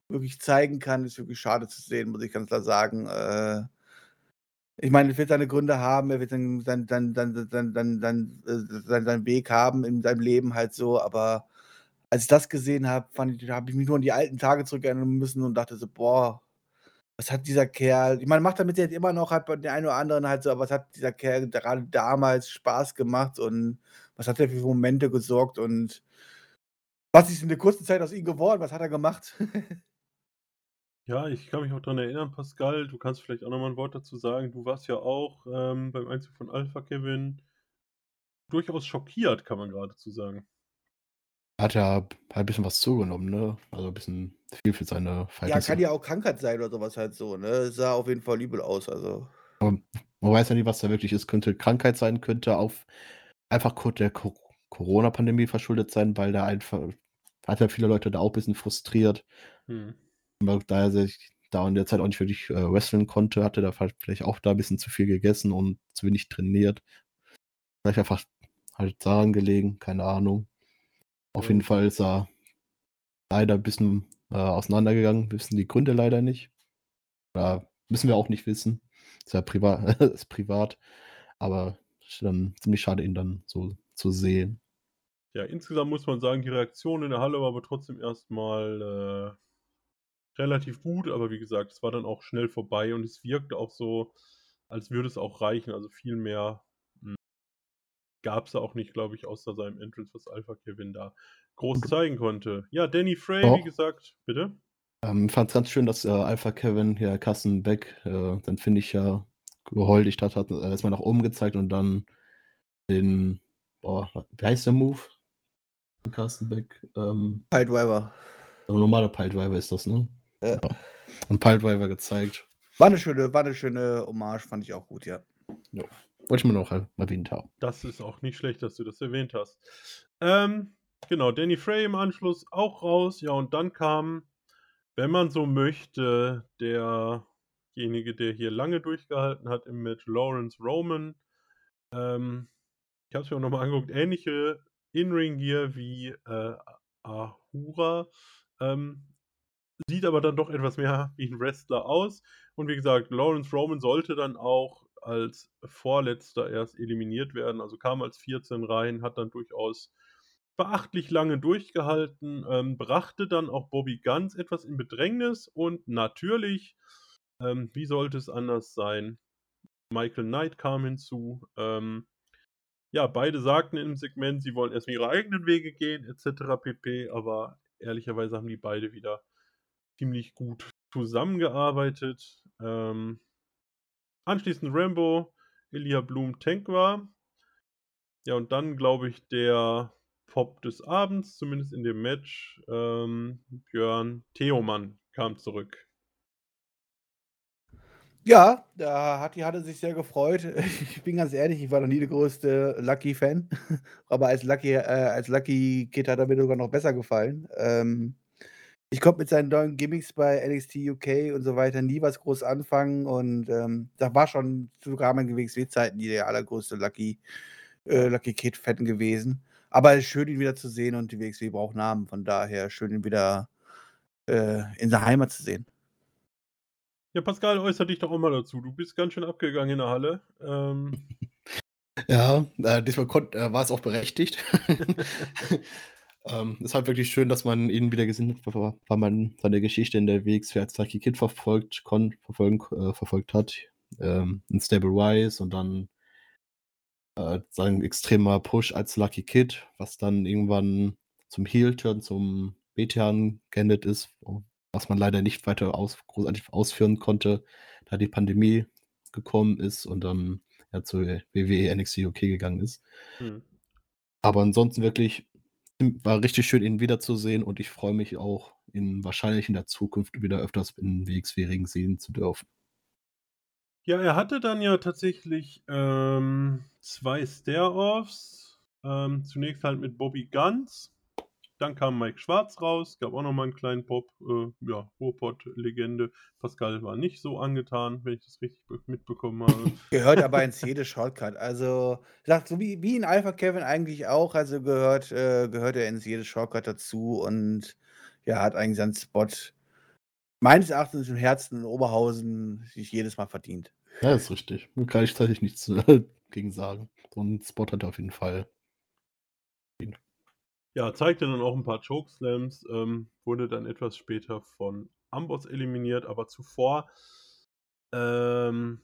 wirklich zeigen kann, ist wirklich schade zu sehen, muss ich ganz klar sagen. Äh, ich meine, er wird seine Gründe haben, er wird dann, dann, dann, dann, dann, dann, dann, dann seinen Weg haben in seinem Leben halt so, aber als ich das gesehen habe, habe ich mich nur an die alten Tage zurückerinnern müssen und dachte so, boah, was hat dieser Kerl, ich meine, macht damit jetzt immer noch halt bei den einen oder anderen halt so, aber was hat dieser Kerl gerade damals Spaß gemacht und was hat er für Momente gesorgt und was ist in der kurzen Zeit aus ihm geworden? Was hat er gemacht? <laughs> ja, ich kann mich auch daran erinnern, Pascal, du kannst vielleicht auch nochmal ein Wort dazu sagen. Du warst ja auch ähm, beim Einzug von Alpha Kevin durchaus schockiert, kann man geradezu sagen. Hat ja halt ein bisschen was zugenommen, ne? Also ein bisschen viel für seine Verhältnisse. Ja, kann ja auch Krankheit sein oder sowas halt so, ne? Sah auf jeden Fall übel aus, also. Aber man weiß ja nicht, was da wirklich ist. Könnte Krankheit sein, könnte auf einfach der Corona-Pandemie verschuldet sein, weil da einfach hat ja viele Leute da auch ein bisschen frustriert. Hm. Da er sich da in der Zeit auch nicht wirklich äh, wrestlen konnte, hatte da vielleicht auch da ein bisschen zu viel gegessen und zu wenig trainiert. Vielleicht einfach halt daran gelegen, keine Ahnung. Auf jeden Fall ist er leider ein bisschen äh, auseinandergegangen. Wir wissen die Gründe leider nicht. Oder müssen wir auch nicht wissen. Ist ja privat, <laughs> ist privat. Aber dann ziemlich schade, ihn dann so zu sehen. Ja, insgesamt muss man sagen, die Reaktion in der Halle war aber trotzdem erstmal äh, relativ gut. Aber wie gesagt, es war dann auch schnell vorbei und es wirkte auch so, als würde es auch reichen. Also viel mehr gab es auch nicht, glaube ich, außer seinem Entrance, was Alpha Kevin da groß zeigen konnte. Ja, Danny Frey, oh. wie gesagt, bitte. Ähm, fand es ganz schön, dass äh, Alpha Kevin hier Kassen Beck, äh, dann finde ich ja, geheuligt hat, hat er erstmal nach oben gezeigt und dann den, boah, wie heißt der Move? Carsten Beck. Ähm, Piledriver. Also normaler Piledriver ist das, ne? Ja. ja. Und Piledriver gezeigt. War eine schöne, war eine schöne Hommage, fand ich auch gut, ja. ja. Wollte ich mir noch erwähnt haben. Das ist auch nicht schlecht, dass du das erwähnt hast. Ähm, genau, Danny Frey im Anschluss auch raus. Ja, und dann kam, wenn man so möchte, derjenige, der hier lange durchgehalten hat im Match, Lawrence Roman. Ähm, ich habe es mir auch nochmal angeguckt, ähnliche In-Ring hier wie äh, Ahura. Ähm, sieht aber dann doch etwas mehr <laughs> wie ein Wrestler aus. Und wie gesagt, Lawrence Roman sollte dann auch als Vorletzter erst eliminiert werden, also kam als 14 rein, hat dann durchaus beachtlich lange durchgehalten, ähm, brachte dann auch Bobby Guns etwas in Bedrängnis und natürlich, ähm, wie sollte es anders sein, Michael Knight kam hinzu. Ähm, ja, beide sagten im Segment, sie wollen erstmal ihre eigenen Wege gehen, etc. pp. Aber ehrlicherweise haben die beide wieder ziemlich gut zusammengearbeitet. Ähm, anschließend Rambo, Elia Blum, Tank war. Ja, und dann glaube ich der Pop des Abends, zumindest in dem Match. Ähm, Björn Theomann kam zurück. Ja, da hat die hatte sich sehr gefreut. <laughs> Ich bin ganz ehrlich, ich war noch nie der größte Lucky-Fan, <laughs> aber als Lucky, äh, als Lucky Kid hat er mir sogar noch besser gefallen. Ähm, ich konnte mit seinen neuen Gimmicks bei NXT UK und so weiter nie was groß anfangen und ähm, da war schon zu Rahmen WXW-Zeiten die der allergrößte Lucky, äh, Lucky Kid-Fan gewesen. Aber schön, ihn wieder zu sehen und die WXW braucht Namen, von daher schön, ihn wieder äh, in der Heimat zu sehen. Ja, Pascal, äußere dich doch auch mal dazu. Du bist ganz schön abgegangen in der Halle. Ähm, <laughs> Ja, äh, diesmal äh, war es auch berechtigt. <laughs> ähm, ist halt wirklich schön, dass man ihn wieder gesehen hat, weil man seine Geschichte in der WXW als Lucky Kid verfolgt, kon, verfolgen, äh, verfolgt hat. Ähm, in Stable Rise und dann äh, sein extremer Push als Lucky Kid, was dann irgendwann zum Heel-Turn, zum B-Turn geendet ist, was man leider nicht weiter aus, großartig ausführen konnte, da die Pandemie gekommen ist und dann ja zur WWE NXT UK gegangen ist. hm. Aber ansonsten wirklich war richtig schön, ihn wiederzusehen und ich freue mich auch, ihn wahrscheinlich in der Zukunft wieder öfters in WXW-Ringen sehen zu dürfen. Ja, er hatte dann ja tatsächlich ähm, zwei Stare-Offs. Ähm, zunächst halt mit Bobby Guns. Dann kam Mike Schwarz raus, gab auch nochmal einen kleinen Pop. Äh, ja, Ruhrpott-Legende. Pascal war nicht so angetan, wenn ich das richtig be- mitbekommen habe. <laughs> Gehört aber ins jede Shortcut. Also, sagt so wie, wie in Alpha Kevin eigentlich auch, also gehört, äh, gehört er ins jede Shortcut dazu und ja, hat eigentlich seinen Spot meines Erachtens im Herzen in Oberhausen sich jedes Mal verdient. Ja, ist richtig. Da kann ich tatsächlich nichts gegen sagen. So einen Spot hat er auf jeden Fall. Ja, zeigte dann auch ein paar Chokeslams, ähm, wurde dann etwas später von Amboss eliminiert, aber zuvor ähm,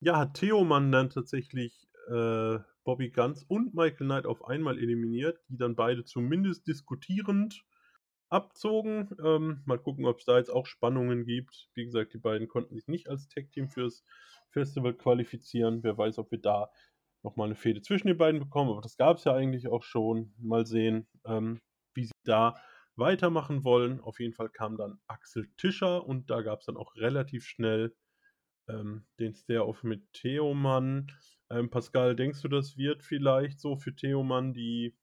ja, hat Theoman dann tatsächlich äh, Bobby Guns und Michael Knight auf einmal eliminiert, die dann beide zumindest diskutierend abzogen. Ähm, mal gucken, ob es da jetzt auch Spannungen gibt. Wie gesagt, die beiden konnten sich nicht als Tag-Team fürs Festival qualifizieren. Wer weiß, ob wir da nochmal eine Fehde zwischen den beiden bekommen, aber das gab es ja eigentlich auch schon. Mal sehen, ähm, wie sie da weitermachen wollen. Auf jeden Fall kam dann Axel Tischer und da gab es dann auch relativ schnell ähm, den Stare-Off mit Theoman. Ähm, Pascal, denkst du, das wird vielleicht so für Theoman die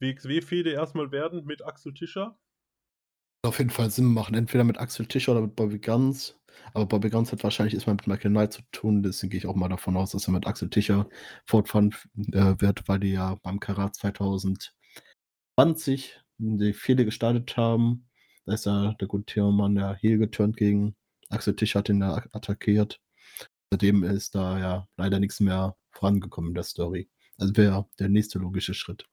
WXW-Fehde erstmal werden mit Axel Tischer? Auf jeden Fall Sinn machen, entweder mit Axel Tischer oder mit Bobby Guns. Aber Bobby Guns hat wahrscheinlich erstmal mit Michael Knight zu tun, deswegen gehe ich auch mal davon aus, dass er mit Axel Tischer fortfahren äh, wird, weil die ja beim Karat 2020 die Fehde gestartet haben. Da ist ja der gute Theomann ja heel geturnt gegen Axel Tischer, hat ihn da attackiert. Seitdem ist da ja leider nichts mehr vorangekommen in der Story. Also wäre der nächste logische Schritt.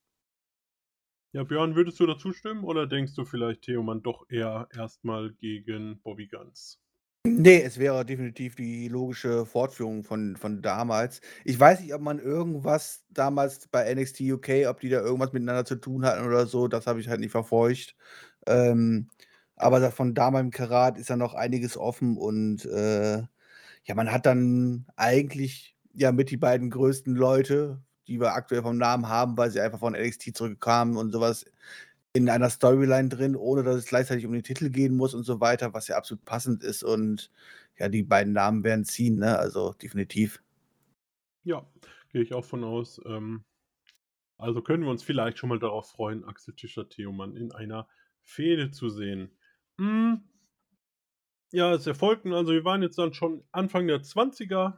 Ja, Björn, würdest du dazu stimmen oder denkst du vielleicht Theoman doch eher erstmal gegen Bobby Guns? Nee, es wäre definitiv die logische Fortführung von, von damals. Ich weiß nicht, ob man irgendwas damals bei NXT UK, ob die da irgendwas miteinander zu tun hatten oder so, das habe ich halt nicht verfolgt. Ähm, aber von damals im Karat ist ja noch einiges offen und äh, ja, man hat dann eigentlich ja mit die beiden größten Leute, die wir aktuell vom Namen haben, weil sie einfach von NXT zurückkamen und sowas in einer Storyline drin, ohne dass es gleichzeitig um den Titel gehen muss und so weiter, was ja absolut passend ist. Und ja, die beiden Namen werden ziehen, ne? Also definitiv. Ja, gehe ich auch von aus. Ähm, also können wir uns vielleicht schon mal darauf freuen, Axel Tischer Theoman in einer Fehde zu sehen. Hm. Ja, es erfolgten, also wir waren jetzt dann schon Anfang der 20er.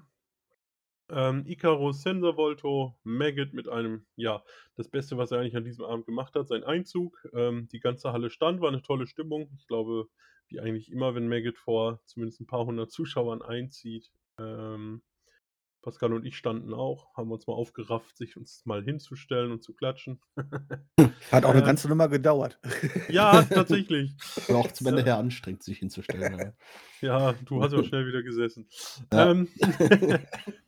Ähm, Icarus Sensorvolto, Maggot mit einem, ja, das Beste, was er eigentlich an diesem Abend gemacht hat, sein Einzug. Ähm, die ganze Halle stand, war eine tolle Stimmung. Ich glaube, wie eigentlich immer, wenn Maggot vor zumindest ein paar hundert Zuschauern einzieht. Ähm, Pascal und ich standen auch, haben uns mal aufgerafft, sich uns mal hinzustellen und zu klatschen. <laughs> Hat auch eine Äh, ganze Nummer gedauert. ja, <laughs> tatsächlich. War auch zum Ende her anstrengend, sich hinzustellen. <laughs> ja. Du hast ja auch schnell wieder gesessen. Ja. Ähm,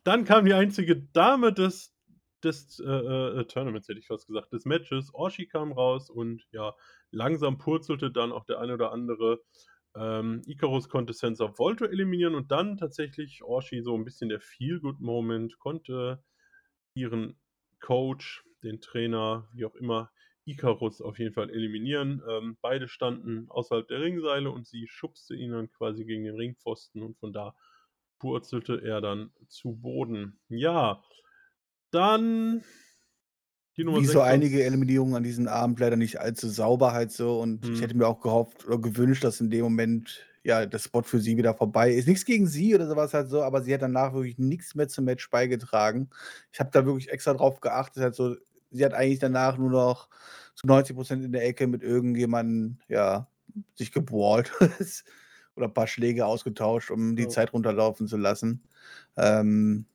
dann kam die einzige Dame des des äh, äh, Tournaments, hätte ich fast gesagt, des Matches. Orshi kam raus und ja, langsam purzelte dann auch der eine oder andere. Ähm, Icarus konnte Sense of Volto eliminieren und dann tatsächlich Orshi so ein bisschen der Feel-Good-Moment, konnte ihren Coach, den Trainer, wie auch immer, Icarus auf jeden Fall eliminieren. Ähm, beide standen außerhalb der Ringseile und sie schubste ihn dann quasi gegen den Ringpfosten und von da purzelte er dann zu Boden. Ja, dann die Nummer Wie so einige Eliminierungen an diesem Abend leider nicht allzu sauber halt so und hm. ich hätte mir auch gehofft oder gewünscht, dass in dem Moment ja der Spot für sie wieder vorbei ist. Nichts gegen sie oder sowas halt so, aber sie hat danach wirklich nichts mehr zum Match beigetragen. Ich habe da wirklich extra drauf geachtet, halt so, sie hat eigentlich danach nur noch zu 90 Prozent in der Ecke mit irgendjemandem, ja, sich gebrawlt <laughs> oder ein paar Schläge ausgetauscht, um die ja. Zeit runterlaufen zu lassen. Ähm,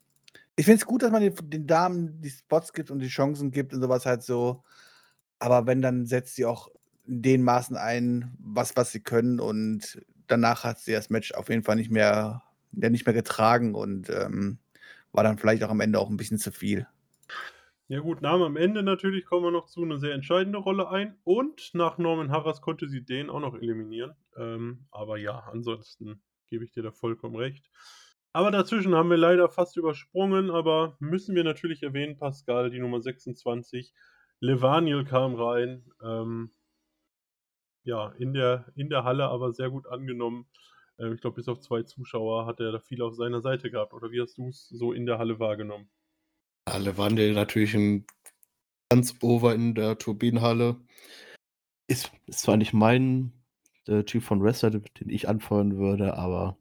ich finde es gut, dass man den, den, Damen die Spots gibt und die Chancen gibt und sowas halt so. Aber wenn, dann setzt sie auch in den Maßen ein, was, was sie können und danach hat sie das Match auf jeden Fall nicht mehr, ja, nicht mehr getragen und ähm, war dann vielleicht auch am Ende auch ein bisschen zu viel. Ja gut, nahm am Ende natürlich, kommen wir noch zu, eine sehr entscheidende Rolle ein. Und nach Norman Harras konnte sie den auch noch eliminieren. Ähm, aber ja, ansonsten gebe ich dir da vollkommen recht. Aber dazwischen haben wir leider fast übersprungen, aber müssen wir natürlich erwähnen, Pascal, die Nummer 26. Levaniel kam rein. Ähm, ja, in der, in der Halle aber sehr gut angenommen. Ähm, ich glaube, bis auf zwei Zuschauer hat er da viel auf seiner Seite gehabt. Oder wie hast du es so in der Halle wahrgenommen? Ja natürlich im, ganz over in der Turbinenhalle. Ist, ist zwar nicht mein der Typ von Wrestler, den ich anfeuern würde, aber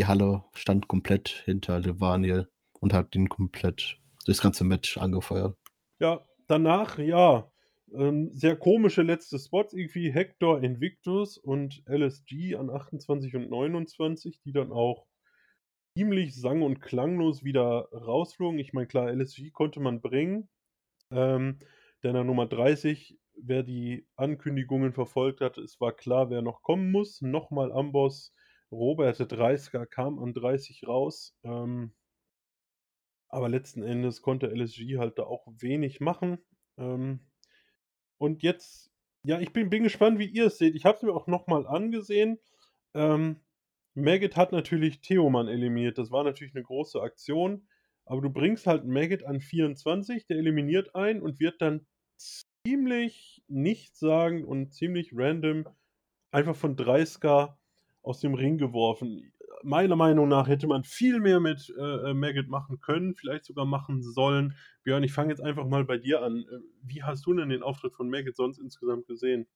die Halle stand komplett hinter Levaniel und hat ihn komplett das ganze Match angefeuert. Ja, danach, ja, ähm, sehr komische letzte Spots, irgendwie Hector Invictus und LSG an 28 und 29, die dann auch ziemlich sang- und klanglos wieder rausflogen. Ich meine, klar, LSG konnte man bringen. Ähm, denn an Nummer 30, wer die Ankündigungen verfolgt hat, es war klar, wer noch kommen muss. Nochmal Amboss, Robert 30er kam an 30 raus. Ähm, aber letzten Endes konnte LSG halt da auch wenig machen. Ähm, und jetzt, ja, ich bin, bin gespannt, wie ihr es seht. Ich habe es mir auch nochmal angesehen. Ähm, Maggot hat natürlich Theoman eliminiert. Das war natürlich eine große Aktion. Aber du bringst halt Maggot an 24, der eliminiert einen und wird dann ziemlich nichtssagend und ziemlich random einfach von 30 aus dem Ring geworfen. Meiner Meinung nach hätte man viel mehr mit äh, äh, Maggot machen können, vielleicht sogar machen sollen. Björn, ich fange jetzt einfach mal bei dir an. Äh, wie hast du denn den Auftritt von Maggot sonst insgesamt gesehen?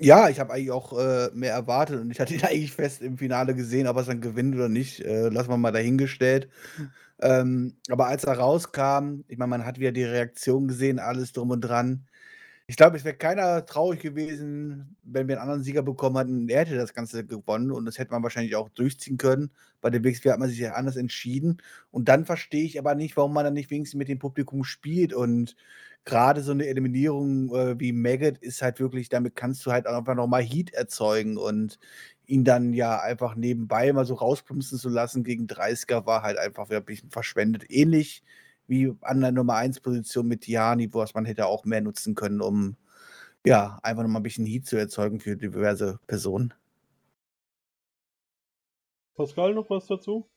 Ja, ich habe eigentlich auch, äh, mehr erwartet und ich hatte ihn <laughs> eigentlich fest im Finale gesehen, ob er es dann gewinnt oder nicht, äh, lassen wir mal dahingestellt. Ähm, aber als er rauskam ich meine, man hat wieder die Reaktion gesehen, alles drum und dran. Ich glaube, es wäre keiner traurig gewesen, wenn wir einen anderen Sieger bekommen hätten er hätte das Ganze gewonnen und das hätte man wahrscheinlich auch durchziehen können. Bei der WXW hat man sich ja anders entschieden und dann verstehe ich aber nicht, warum man dann nicht wenigstens mit dem Publikum spielt und gerade so eine Eliminierung äh, wie Maggot ist halt wirklich, damit kannst du halt einfach nochmal Heat erzeugen und ihn dann ja einfach nebenbei mal so rausplumpsen zu lassen gegen 30er war halt einfach bisschen verschwendet. Ähnlich wie an der Nummer 1 Position mit Tiani, wo man hätte auch mehr nutzen können, um ja, einfach nochmal ein bisschen Heat zu erzeugen für diverse Personen. Pascal, noch was dazu?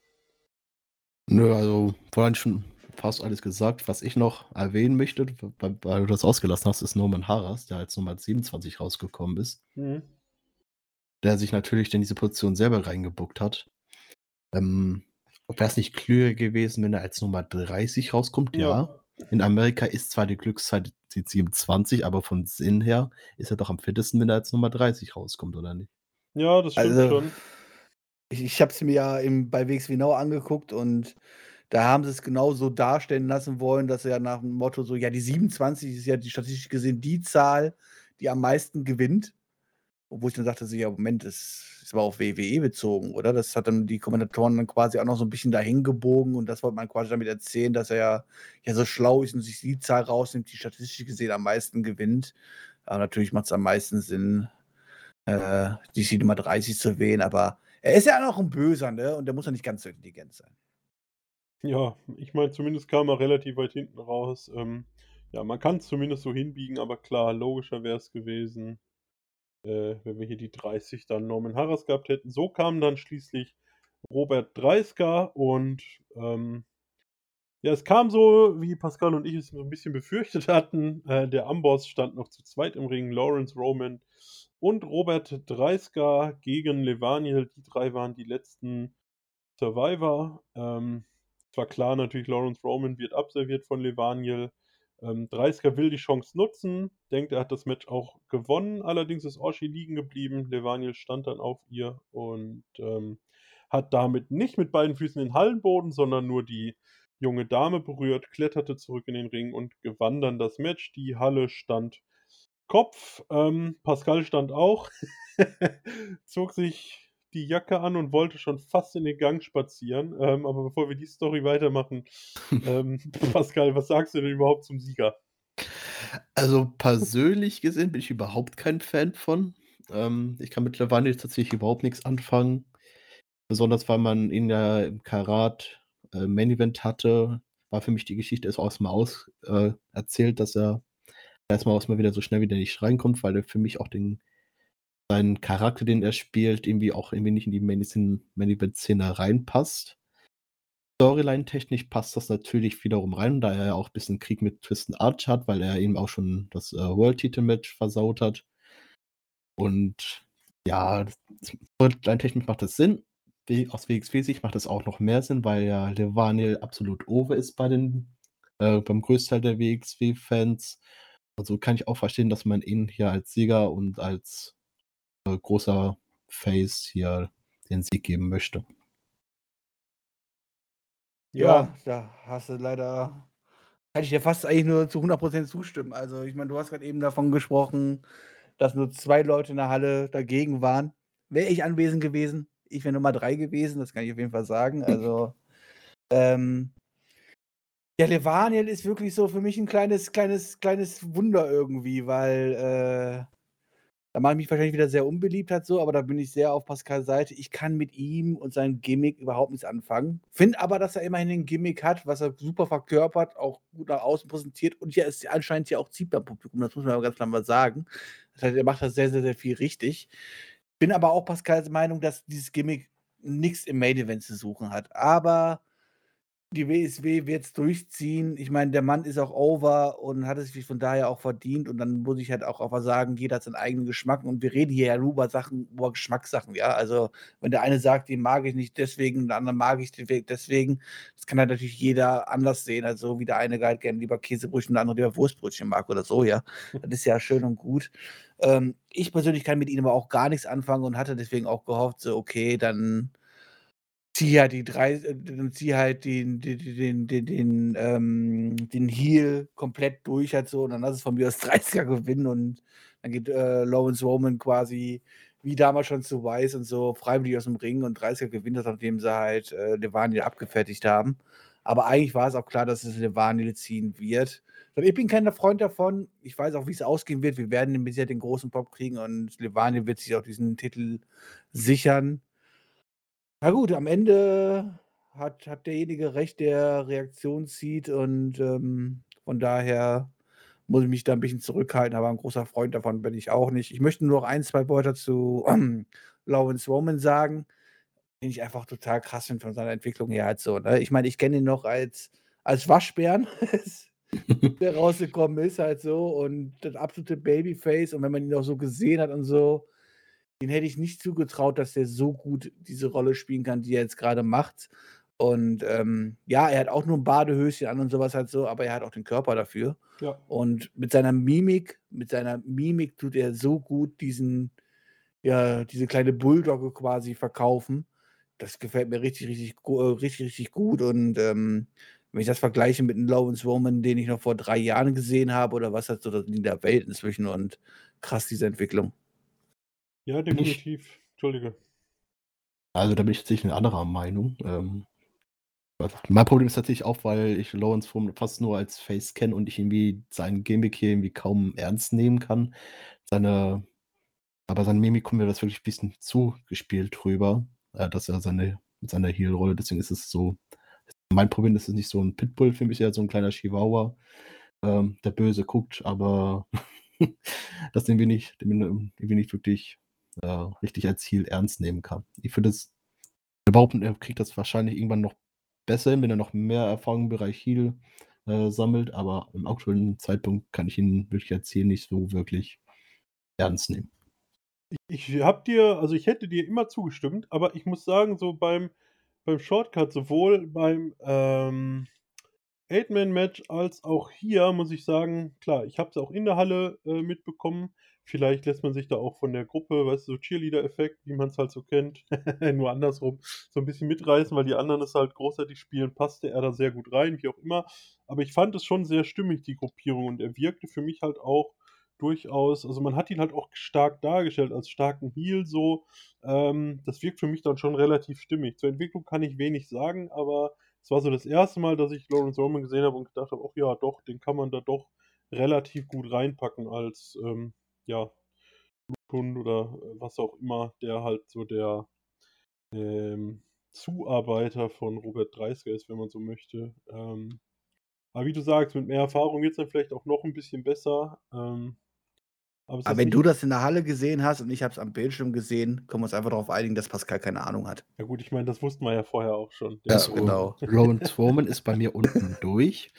Nö, also vorhin schon fast alles gesagt. Was ich noch erwähnen möchte, weil, weil du das ausgelassen hast, ist Norman Harras, der als Nummer 27 rausgekommen ist. Mhm. Der sich natürlich in diese Position selber reingebuckt hat. Ähm, Wäre es nicht klüger gewesen, wenn er als Nummer 30 rauskommt? Ja. ja. In Amerika ist zwar die Glückszeit die 27, aber von Sinn her ist er doch am fittesten, wenn er als Nummer 30 rauskommt, oder nicht? Ja, das stimmt also, schon. Ich, ich habe es mir ja im, bei WXW Now angeguckt und da haben sie es genau so darstellen lassen wollen, dass er ja nach dem Motto so, ja, die 27 ist ja die statistisch gesehen die Zahl, die am meisten gewinnt. Obwohl ich dann sagte, so, ja, Moment, das aber auf WWE bezogen, oder? Das hat dann die Kommentatoren dann quasi auch noch so ein bisschen dahin gebogen und das wollte man quasi damit erzählen, dass er ja, ja so schlau ist und sich die Zahl rausnimmt, die statistisch gesehen am meisten gewinnt. Aber natürlich macht es am meisten Sinn, äh, die Nummer 30 zu wählen, aber er ist ja auch ein Böser, ne? Und der muss ja nicht ganz so intelligent sein. Ja, ich meine, zumindest kam er relativ weit hinten raus. Ähm, ja, man kann es zumindest so hinbiegen, aber klar, logischer wäre es gewesen, äh, wenn wir hier die 30 dann Norman Harras gehabt hätten. So kam dann schließlich Robert Dreisker und ähm, ja, es kam so, wie Pascal und ich es ein bisschen befürchtet hatten. Äh, der Amboss stand noch zu zweit im Ring, Lawrence Roman und Robert Dreisker gegen Levaniel. Die drei waren die letzten Survivor. Ähm, es war klar natürlich, Lawrence Roman wird abserviert von Levaniel. Ähm, Dreisker will die Chance nutzen, denkt, er hat das Match auch gewonnen. Allerdings ist Oshi liegen geblieben. Levaniel stand dann auf ihr und ähm, hat damit nicht mit beiden Füßen den Hallenboden, sondern nur die junge Dame berührt, kletterte zurück in den Ring und gewann dann das Match. Die Halle stand Kopf. Ähm, Pascal stand auch, <laughs> zog sich die Jacke an und wollte schon fast in den Gang spazieren. Ähm, aber bevor wir die Story weitermachen, <laughs> ähm, Pascal, was sagst du denn überhaupt zum Sieger? Also persönlich gesehen bin ich überhaupt kein Fan von. Ähm, ich kann mittlerweile tatsächlich überhaupt nichts anfangen. Besonders weil man ihn ja im Karat äh, Main Event hatte, war für mich die Geschichte erst aus dem Aus äh, erzählt, dass er erstmal aus mal wieder so schnell wieder nicht reinkommt, weil er für mich auch den seinen Charakter, den er spielt, irgendwie auch irgendwie nicht in die Main Event Szene reinpasst. Storyline-technisch passt das natürlich wiederum rein, da er ja auch ein bisschen Krieg mit Tristan Arch hat, weil er eben auch schon das äh, World-Title-Match versaut hat. Und ja, Storyline-technisch macht das Sinn. Aus WXW-Sicht macht das auch noch mehr Sinn, weil ja Levaniel absolut over ist bei den, äh, beim Größteil der WXW-Fans. Also kann ich auch verstehen, dass man ihn hier als Sieger und als äh, großer Face hier den Sieg geben möchte. Ja, da hast du leider kann ich dir fast eigentlich nur zu 100% zustimmen. Also, ich meine, du hast gerade eben davon gesprochen, dass nur zwei Leute in der Halle dagegen waren. Wäre ich anwesend gewesen, ich wäre Nummer drei gewesen, das kann ich auf jeden Fall sagen. <laughs> Also, ähm ja, Levaniel ist wirklich so für mich ein kleines kleines kleines Wunder irgendwie, weil, äh da mache ich mich wahrscheinlich wieder sehr unbeliebt halt so, aber da bin ich sehr auf Pascals Seite. Ich kann mit ihm und seinem Gimmick überhaupt nichts anfangen. Finde aber, dass er immerhin 'n Gimmick hat, was er super verkörpert, auch gut nach außen präsentiert und ja, ist anscheinend ja auch zieht beim Publikum, das muss man aber ganz klar mal sagen. Das heißt, er macht da sehr, sehr, sehr viel richtig. Bin aber auch Pascals Meinung, dass dieses Gimmick nichts im Main Event zu suchen hat. Aber die WSW wird es durchziehen. Ich meine, der Mann ist auch over und hat es sich von daher auch verdient. Und dann muss ich halt auch einfach sagen, jeder hat seinen eigenen Geschmack. Und wir reden hier ja nur über Sachen, über Geschmackssachen, ja. Also, wenn der eine sagt, den mag ich nicht deswegen, der andere mag ich deswegen, das kann halt natürlich jeder anders sehen. Also, wie der eine halt gerne lieber Käsebrötchen, der andere lieber Wurstbrötchen mag oder so, ja. Das ist ja schön und gut. Ähm, ich persönlich kann mit ihm aber auch gar nichts anfangen und hatte deswegen auch gehofft, so, okay, dann ziehe halt die drei, äh, dann ziehe halt den, den, den, den, den, ähm, den Heal komplett durch halt so und dann lass es von mir aus <laughs> 30er gewinnen und dann geht äh, Lawrence Roman quasi wie damals schon zu Weiß und so freiwillig aus dem Ring und 30er gewinnt das, nachdem sie halt äh, Levaniel abgefertigt haben. Aber eigentlich war es auch klar, dass es Levaniel ziehen wird. Ich bin kein Freund davon. Ich weiß auch, wie es ausgehen wird. Wir werden mit den großen Pop kriegen und Levaniel wird sich auch diesen Titel sichern. Na gut, am Ende hat hat derjenige recht, der Reaktion zieht und, ähm, von daher muss ich mich da ein bisschen zurückhalten, aber ein großer Freund davon bin ich auch nicht. Ich möchte nur noch ein, zwei Worte zu <clears throat> Lawrence Roman sagen, den ich einfach total krass finde von seiner Entwicklung her halt so, ne? Ich meine, ich kenne ihn noch als als Waschbären, <laughs> der <laughs> rausgekommen ist halt so und das absolute Babyface und wenn man ihn auch so gesehen hat und so den hätte ich nicht zugetraut, dass der so gut diese Rolle spielen kann, die er jetzt gerade macht. Und ähm, ja, er hat auch nur ein Badehöschen an und sowas halt so, aber er hat auch den Körper dafür. Ja. Und mit seiner Mimik, mit seiner Mimik tut er so gut diesen, ja, diese kleine Bulldogge quasi verkaufen. Das gefällt mir richtig, richtig, äh, richtig, richtig gut. Und ähm, wenn ich das vergleiche mit einem Lawrence Roman, den ich noch vor drei Jahren gesehen habe oder was halt so, das in der Welt inzwischen und krass, diese Entwicklung. Ja, definitiv. Entschuldige. Also da bin ich tatsächlich eine anderer Meinung. Ähm, mein Problem ist tatsächlich auch, weil ich Lawrence Foreman fast nur als Face kenne und ich irgendwie seinen Gimmick hier irgendwie kaum ernst nehmen kann. Seine, aber seine Mimik kommt mir das wirklich ein bisschen zugespielt drüber, äh, dass er seine, mit seiner Heel-Rolle, deswegen ist es so Mein Problem ist es nicht so ein Pitbull, für mich eher so ein kleiner Chihuahua, ähm, der böse guckt, aber <laughs> das irgendwie nicht, den irgendwie nicht wirklich äh, richtig als Ziel ernst nehmen kann. Ich finde es, behaupten, er kriegt das wahrscheinlich irgendwann noch besser hin, wenn er noch mehr Erfahrung im Bereich Heal äh, sammelt, aber im aktuellen Zeitpunkt kann ich ihn wirklich als Ziel nicht so wirklich ernst nehmen. Ich, habe dir, also ich hätte dir immer zugestimmt, aber ich muss sagen, so beim, beim Shortcut, sowohl beim ähm, Eight-Man-Match als auch hier, muss ich sagen, klar, ich habe es auch in der Halle äh, mitbekommen. Vielleicht lässt man sich da auch von der Gruppe, weißt du, so Cheerleader-Effekt, wie man es halt so kennt, <laughs> nur andersrum, so ein bisschen mitreißen, weil die anderen es halt großartig spielen, passte er da sehr gut rein, wie auch immer. Aber ich fand es schon sehr stimmig, die Gruppierung, und er wirkte für mich halt auch durchaus, also man hat ihn halt auch stark dargestellt als starken Heal so. Ähm, das wirkt für mich dann schon relativ stimmig. Zur Entwicklung kann ich wenig sagen, aber es war so das erste Mal, dass ich Lawrence Roman gesehen habe und gedacht habe, ach ja, doch, den kann man da doch relativ gut reinpacken als ähm, ja, Bluthund oder äh, was auch immer, der halt so der ähm, Zuarbeiter von Robert Dreisker ist, wenn man so möchte. Ähm, aber wie du sagst, mit mehr Erfahrung wird es dann vielleicht auch noch ein bisschen besser. Ähm, aber, aber wenn du das in der Halle gesehen hast und ich habe es am Bildschirm gesehen, können wir uns einfach darauf einigen, dass Pascal keine Ahnung hat. Ja gut, ich meine, das wussten wir ja vorher auch schon. Ja, so, genau. Rowan Foreman ist bei mir unten durch.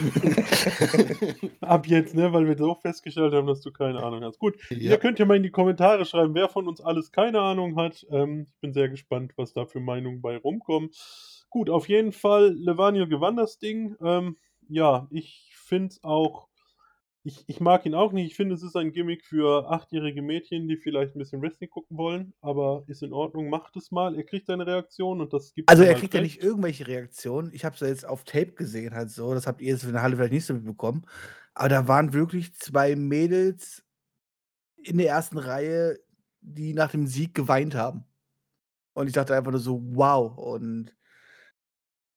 <laughs> Ab jetzt, ne, weil wir so festgestellt haben, dass du keine Ahnung hast. Gut, ja. ihr könnt ja mal in die Kommentare schreiben, wer von uns alles keine Ahnung hat. Ähm, ich bin sehr gespannt, was da für Meinungen bei rumkommen. Gut, auf jeden Fall, Levanio gewann das Ding. Ähm, ja, ich finde es auch ich, ich mag ihn auch nicht. Ich finde, es ist ein Gimmick für achtjährige Mädchen, die vielleicht ein bisschen Wrestling gucken wollen, aber ist in Ordnung, macht es mal. Er kriegt eine Reaktion und das gibt Also er kriegt ja nicht irgendwelche Reaktionen. Ich habe es ja jetzt auf Tape gesehen, halt so. Das habt ihr jetzt in der Halle vielleicht nicht so mitbekommen. Aber da waren wirklich zwei Mädels in der ersten Reihe, die nach dem Sieg geweint haben. Und ich dachte einfach nur so, wow. Und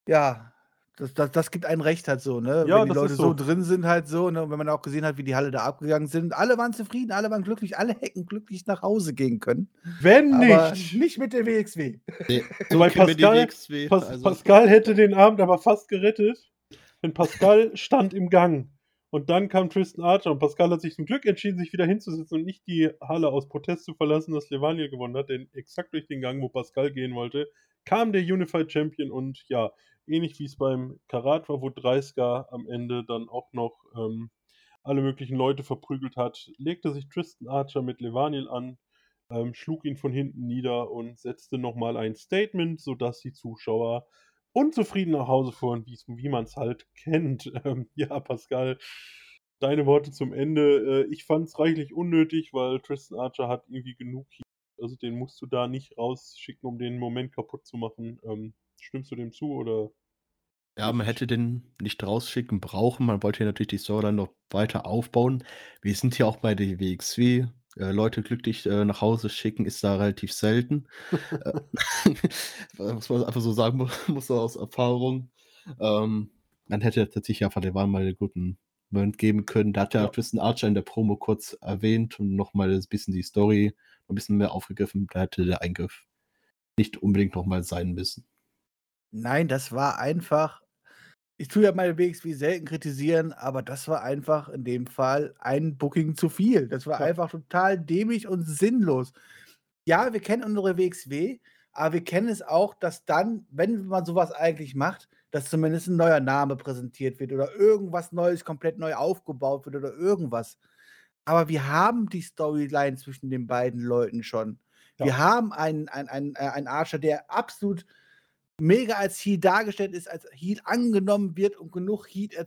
ja, das, das, das gibt einen recht halt so, ne? Ja, Wenn die Leute so. so. drin sind halt so, ne? Und wenn man auch gesehen hat, wie die Halle da abgegangen sind, alle waren zufrieden, alle waren glücklich, alle hätten glücklich nach Hause gehen können. Wenn aber nicht. nicht mit der WXW. Nee, <laughs> so Weil Pascal, WXW, Pas also. Pascal hätte den Abend aber fast gerettet, denn Pascal <laughs> stand im Gang. Und dann kam Tristan Archer und Pascal hat sich zum Glück entschieden, sich wieder hinzusetzen und nicht die Halle aus Protest zu verlassen, dass Levaniel gewonnen hat, denn exakt durch den Gang, wo Pascal gehen wollte, kam der Unified Champion und ja, ähnlich wie es beim Karat war, wo Dreisker am Ende dann auch noch ähm, alle möglichen Leute verprügelt hat, legte sich Tristan Archer mit Levaniel an, ähm, schlug ihn von hinten nieder und setzte nochmal ein Statement, sodass die Zuschauer unzufrieden nach Hause fuhren, wie man es halt <laughs> kennt. Ähm, ja, Pascal, deine Worte zum Ende. Äh, ich fand es reichlich unnötig, weil Tristan Archer hat irgendwie genug. Also den musst du da nicht rausschicken, um den Moment kaputt zu machen. Ähm, Stimmst du dem zu oder? Ja, man hätte den nicht rausschicken brauchen. Man wollte ja natürlich die Storyline noch weiter aufbauen. Wir sind ja auch bei der WXW. Äh, Leute glücklich äh, nach Hause schicken ist da relativ selten. <laughs> Äh, <laughs> was man einfach so sagen <laughs> muss, muss aus Erfahrung. Ähm, man hätte tatsächlich ja von der Wahl mal einen guten Moment geben können. Da hat ja, ja. Tristan Archer in der Promo kurz erwähnt und nochmal ein bisschen die Story ein bisschen mehr aufgegriffen. Da hätte der Eingriff nicht unbedingt nochmal sein müssen. Nein, das war einfach ich tue ja meine WXW selten kritisieren, aber das war einfach in dem Fall ein Booking zu viel. Das war Ja. einfach total dämlich und sinnlos. Ja, wir kennen unsere WXW, aber wir kennen es auch, dass dann, wenn man sowas eigentlich macht, dass zumindest ein neuer Name präsentiert wird oder irgendwas Neues komplett neu aufgebaut wird oder irgendwas. Aber wir haben die Storyline zwischen den beiden Leuten schon. Wir Ja. haben einen einen einen, äh, einen Archer, der absolut mega als Heal dargestellt ist, als Heal angenommen wird und genug Heat, äh,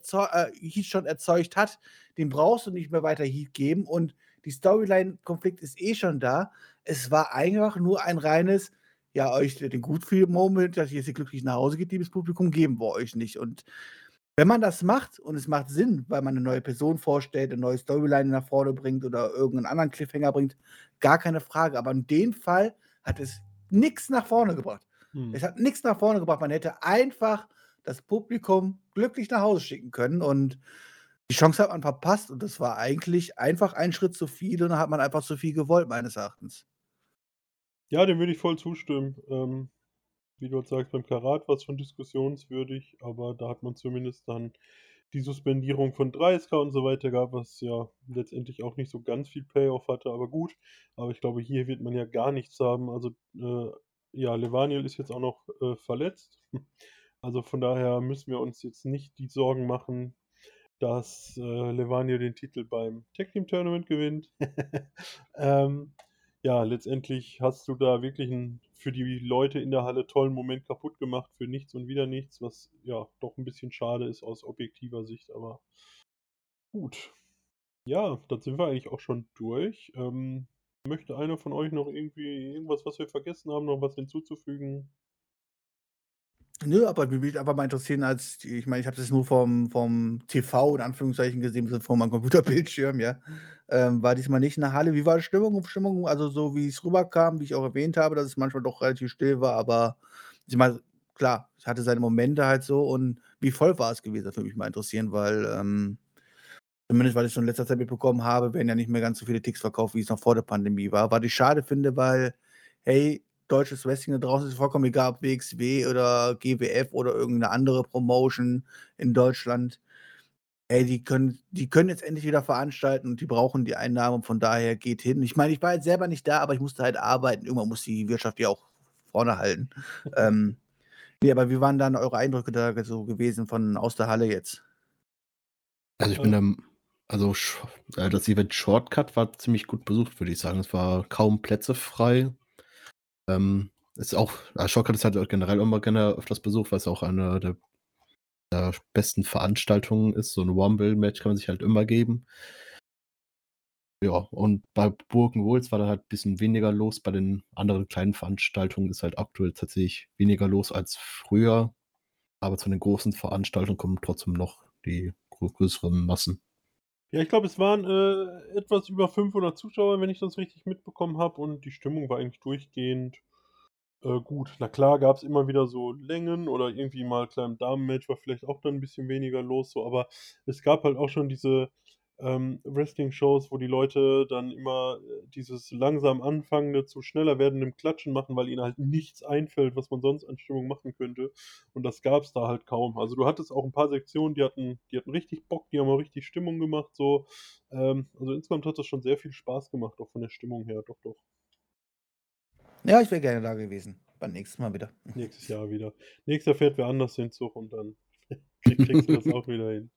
Heat schon erzeugt hat, den brauchst du nicht mehr weiter Heat geben und die Storyline-Konflikt ist eh schon da. Es war einfach nur ein reines, ja, euch den Gutfeel-Moment, dass ihr jetzt glücklich nach Hause geht, liebes Publikum, geben wir euch nicht. Und wenn man das macht und es macht Sinn, weil man eine neue Person vorstellt, eine neue Storyline nach vorne bringt oder irgendeinen anderen Cliffhanger bringt, gar keine Frage. Aber in dem Fall hat es nichts nach vorne gebracht. Hm. Es hat nichts nach vorne gebracht. Man hätte einfach das Publikum glücklich nach Hause schicken können und die Chance hat man verpasst und das war eigentlich einfach ein Schritt zu viel und dann hat man einfach zu viel gewollt, meines Erachtens. Ja, dem würde ich voll zustimmen. Ähm, wie du halt sagst, beim Karat war es schon diskussionswürdig, aber da hat man zumindest dann die Suspendierung von 30k und so weiter gab, was ja letztendlich auch nicht so ganz viel Payoff hatte, aber gut. Aber ich glaube, hier wird man ja gar nichts haben. Also, äh, ja, Levaniel ist jetzt auch noch äh, verletzt. <laughs> Also von daher müssen wir uns jetzt nicht die Sorgen machen, dass äh, Levaniel den Titel beim Tag Team Tournament gewinnt. <laughs> ähm, ja, letztendlich hast du da wirklich einen für die Leute in der Halle tollen Moment kaputt gemacht für nichts und wieder nichts, was ja doch ein bisschen schade ist aus objektiver Sicht, aber gut. Ja, dann sind wir eigentlich auch schon durch. Ähm, möchte einer von euch noch irgendwie irgendwas, was wir vergessen haben, noch was hinzuzufügen? Nö, aber mich würde einfach mal interessieren, als ich meine, ich habe das nur vom, vom TV in Anführungszeichen gesehen, vor meinem Computerbildschirm, ja. Ähm, war diesmal nicht in der Halle. Wie war die Stimmung? Stimmung? Also so wie es rüberkam, wie ich auch erwähnt habe, dass es manchmal doch relativ still war, aber ich meine, klar, es hatte seine Momente halt so und wie voll war es gewesen, das würde mich mal interessieren, weil ähm, zumindest weil ich schon in letzter Zeit mitbekommen habe, werden ja nicht mehr ganz so viele Ticks verkauft, wie es noch vor der Pandemie war. Was ich schade finde, weil, hey, deutsches Wrestling da draußen ist vollkommen egal, ob WXW oder GWF oder irgendeine andere Promotion in Deutschland. Ey, die können, die können jetzt endlich wieder veranstalten und die brauchen die Einnahmen. Von daher geht hin. Ich meine, ich war jetzt selber nicht da, aber ich musste halt arbeiten. Irgendwann muss die Wirtschaft ja auch vorne halten. <laughs> ähm, nee, aber wie waren dann eure Eindrücke da so gewesen von aus der Halle jetzt? Also ich bin da, also das Event Shortcut war ziemlich gut besucht, würde ich sagen. Es war kaum Plätze frei. Ähm, ist auch, Shortcut ist halt generell immer gerne öfters besucht, weil es auch eine der, der besten Veranstaltungen ist. So ein Womble-Match kann man sich halt immer geben. Ja, und bei Burgen Wolz war da halt ein bisschen weniger los. Bei den anderen kleinen Veranstaltungen ist halt aktuell tatsächlich weniger los als früher. Aber zu den großen Veranstaltungen kommen trotzdem noch die größeren Massen. Ja, ich glaube, es waren äh, etwas über 500 Zuschauer, wenn ich das richtig mitbekommen habe. Und die Stimmung war eigentlich durchgehend äh, gut. Na klar, gab es immer wieder so Längen oder irgendwie mal klein Damenmatch war vielleicht auch dann ein bisschen weniger los. So, aber es gab halt auch schon diese ähm, Wrestling-Shows, wo die Leute dann immer äh, dieses langsam anfangende zu schneller werdendem Klatschen machen, weil ihnen halt nichts einfällt, was man sonst an Stimmung machen könnte. Und das gab es da halt kaum. Also du hattest auch ein paar Sektionen, die hatten, die hatten richtig Bock, die haben auch richtig Stimmung gemacht. So. Ähm, also insgesamt hat das schon sehr viel Spaß gemacht, auch von der Stimmung her. Doch, doch. Ja, ich wäre gerne da gewesen. Beim nächsten Mal wieder. <laughs> Nächstes Jahr wieder. Nächstes Jahr fährt wer anders den Zug und dann <laughs> kriegst du das auch wieder hin.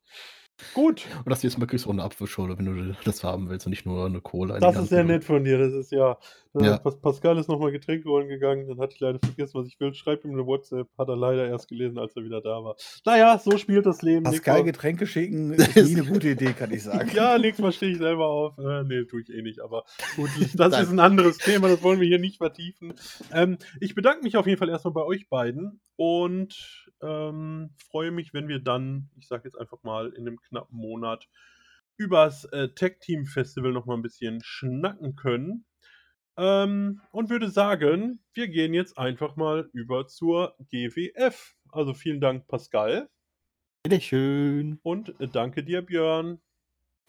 Gut. Und das nächste Mal kriegst du auch eine Apfelschorle, wenn du das haben willst und nicht nur eine Cola. Das ist sehr nett von dir. Das ist ja. Ja. Pascal ist nochmal Getränke holen gegangen. Dann hatte ich leider vergessen, was ich will. Schreib ihm eine WhatsApp. Hat er leider erst gelesen, als er wieder da war. Naja, so spielt das Leben. Pascal Getränke schicken <laughs> ist nie eine gute Idee, kann ich sagen. ja, nächstes Mal stehe ich selber auf. Äh, nee, tue ich eh nicht. Aber gut, <laughs> das ist ein anderes Thema. Das wollen wir hier nicht vertiefen. Ähm, ich bedanke mich auf jeden Fall erstmal bei euch beiden und ähm, freue mich, wenn wir dann, ich sage jetzt einfach mal, in einem knappen Monat übers äh, Tech Team Festival noch mal ein bisschen schnacken können. Ähm, und würde sagen, wir gehen jetzt einfach mal über zur GWF. Also vielen Dank, Pascal. Bitteschön. Und äh, danke dir, Björn.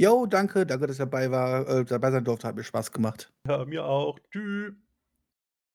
Jo, danke, danke, dass ihr dabei war, äh, dabei sein durfte, hat mir Spaß gemacht. Ja, mir auch. Tschüss.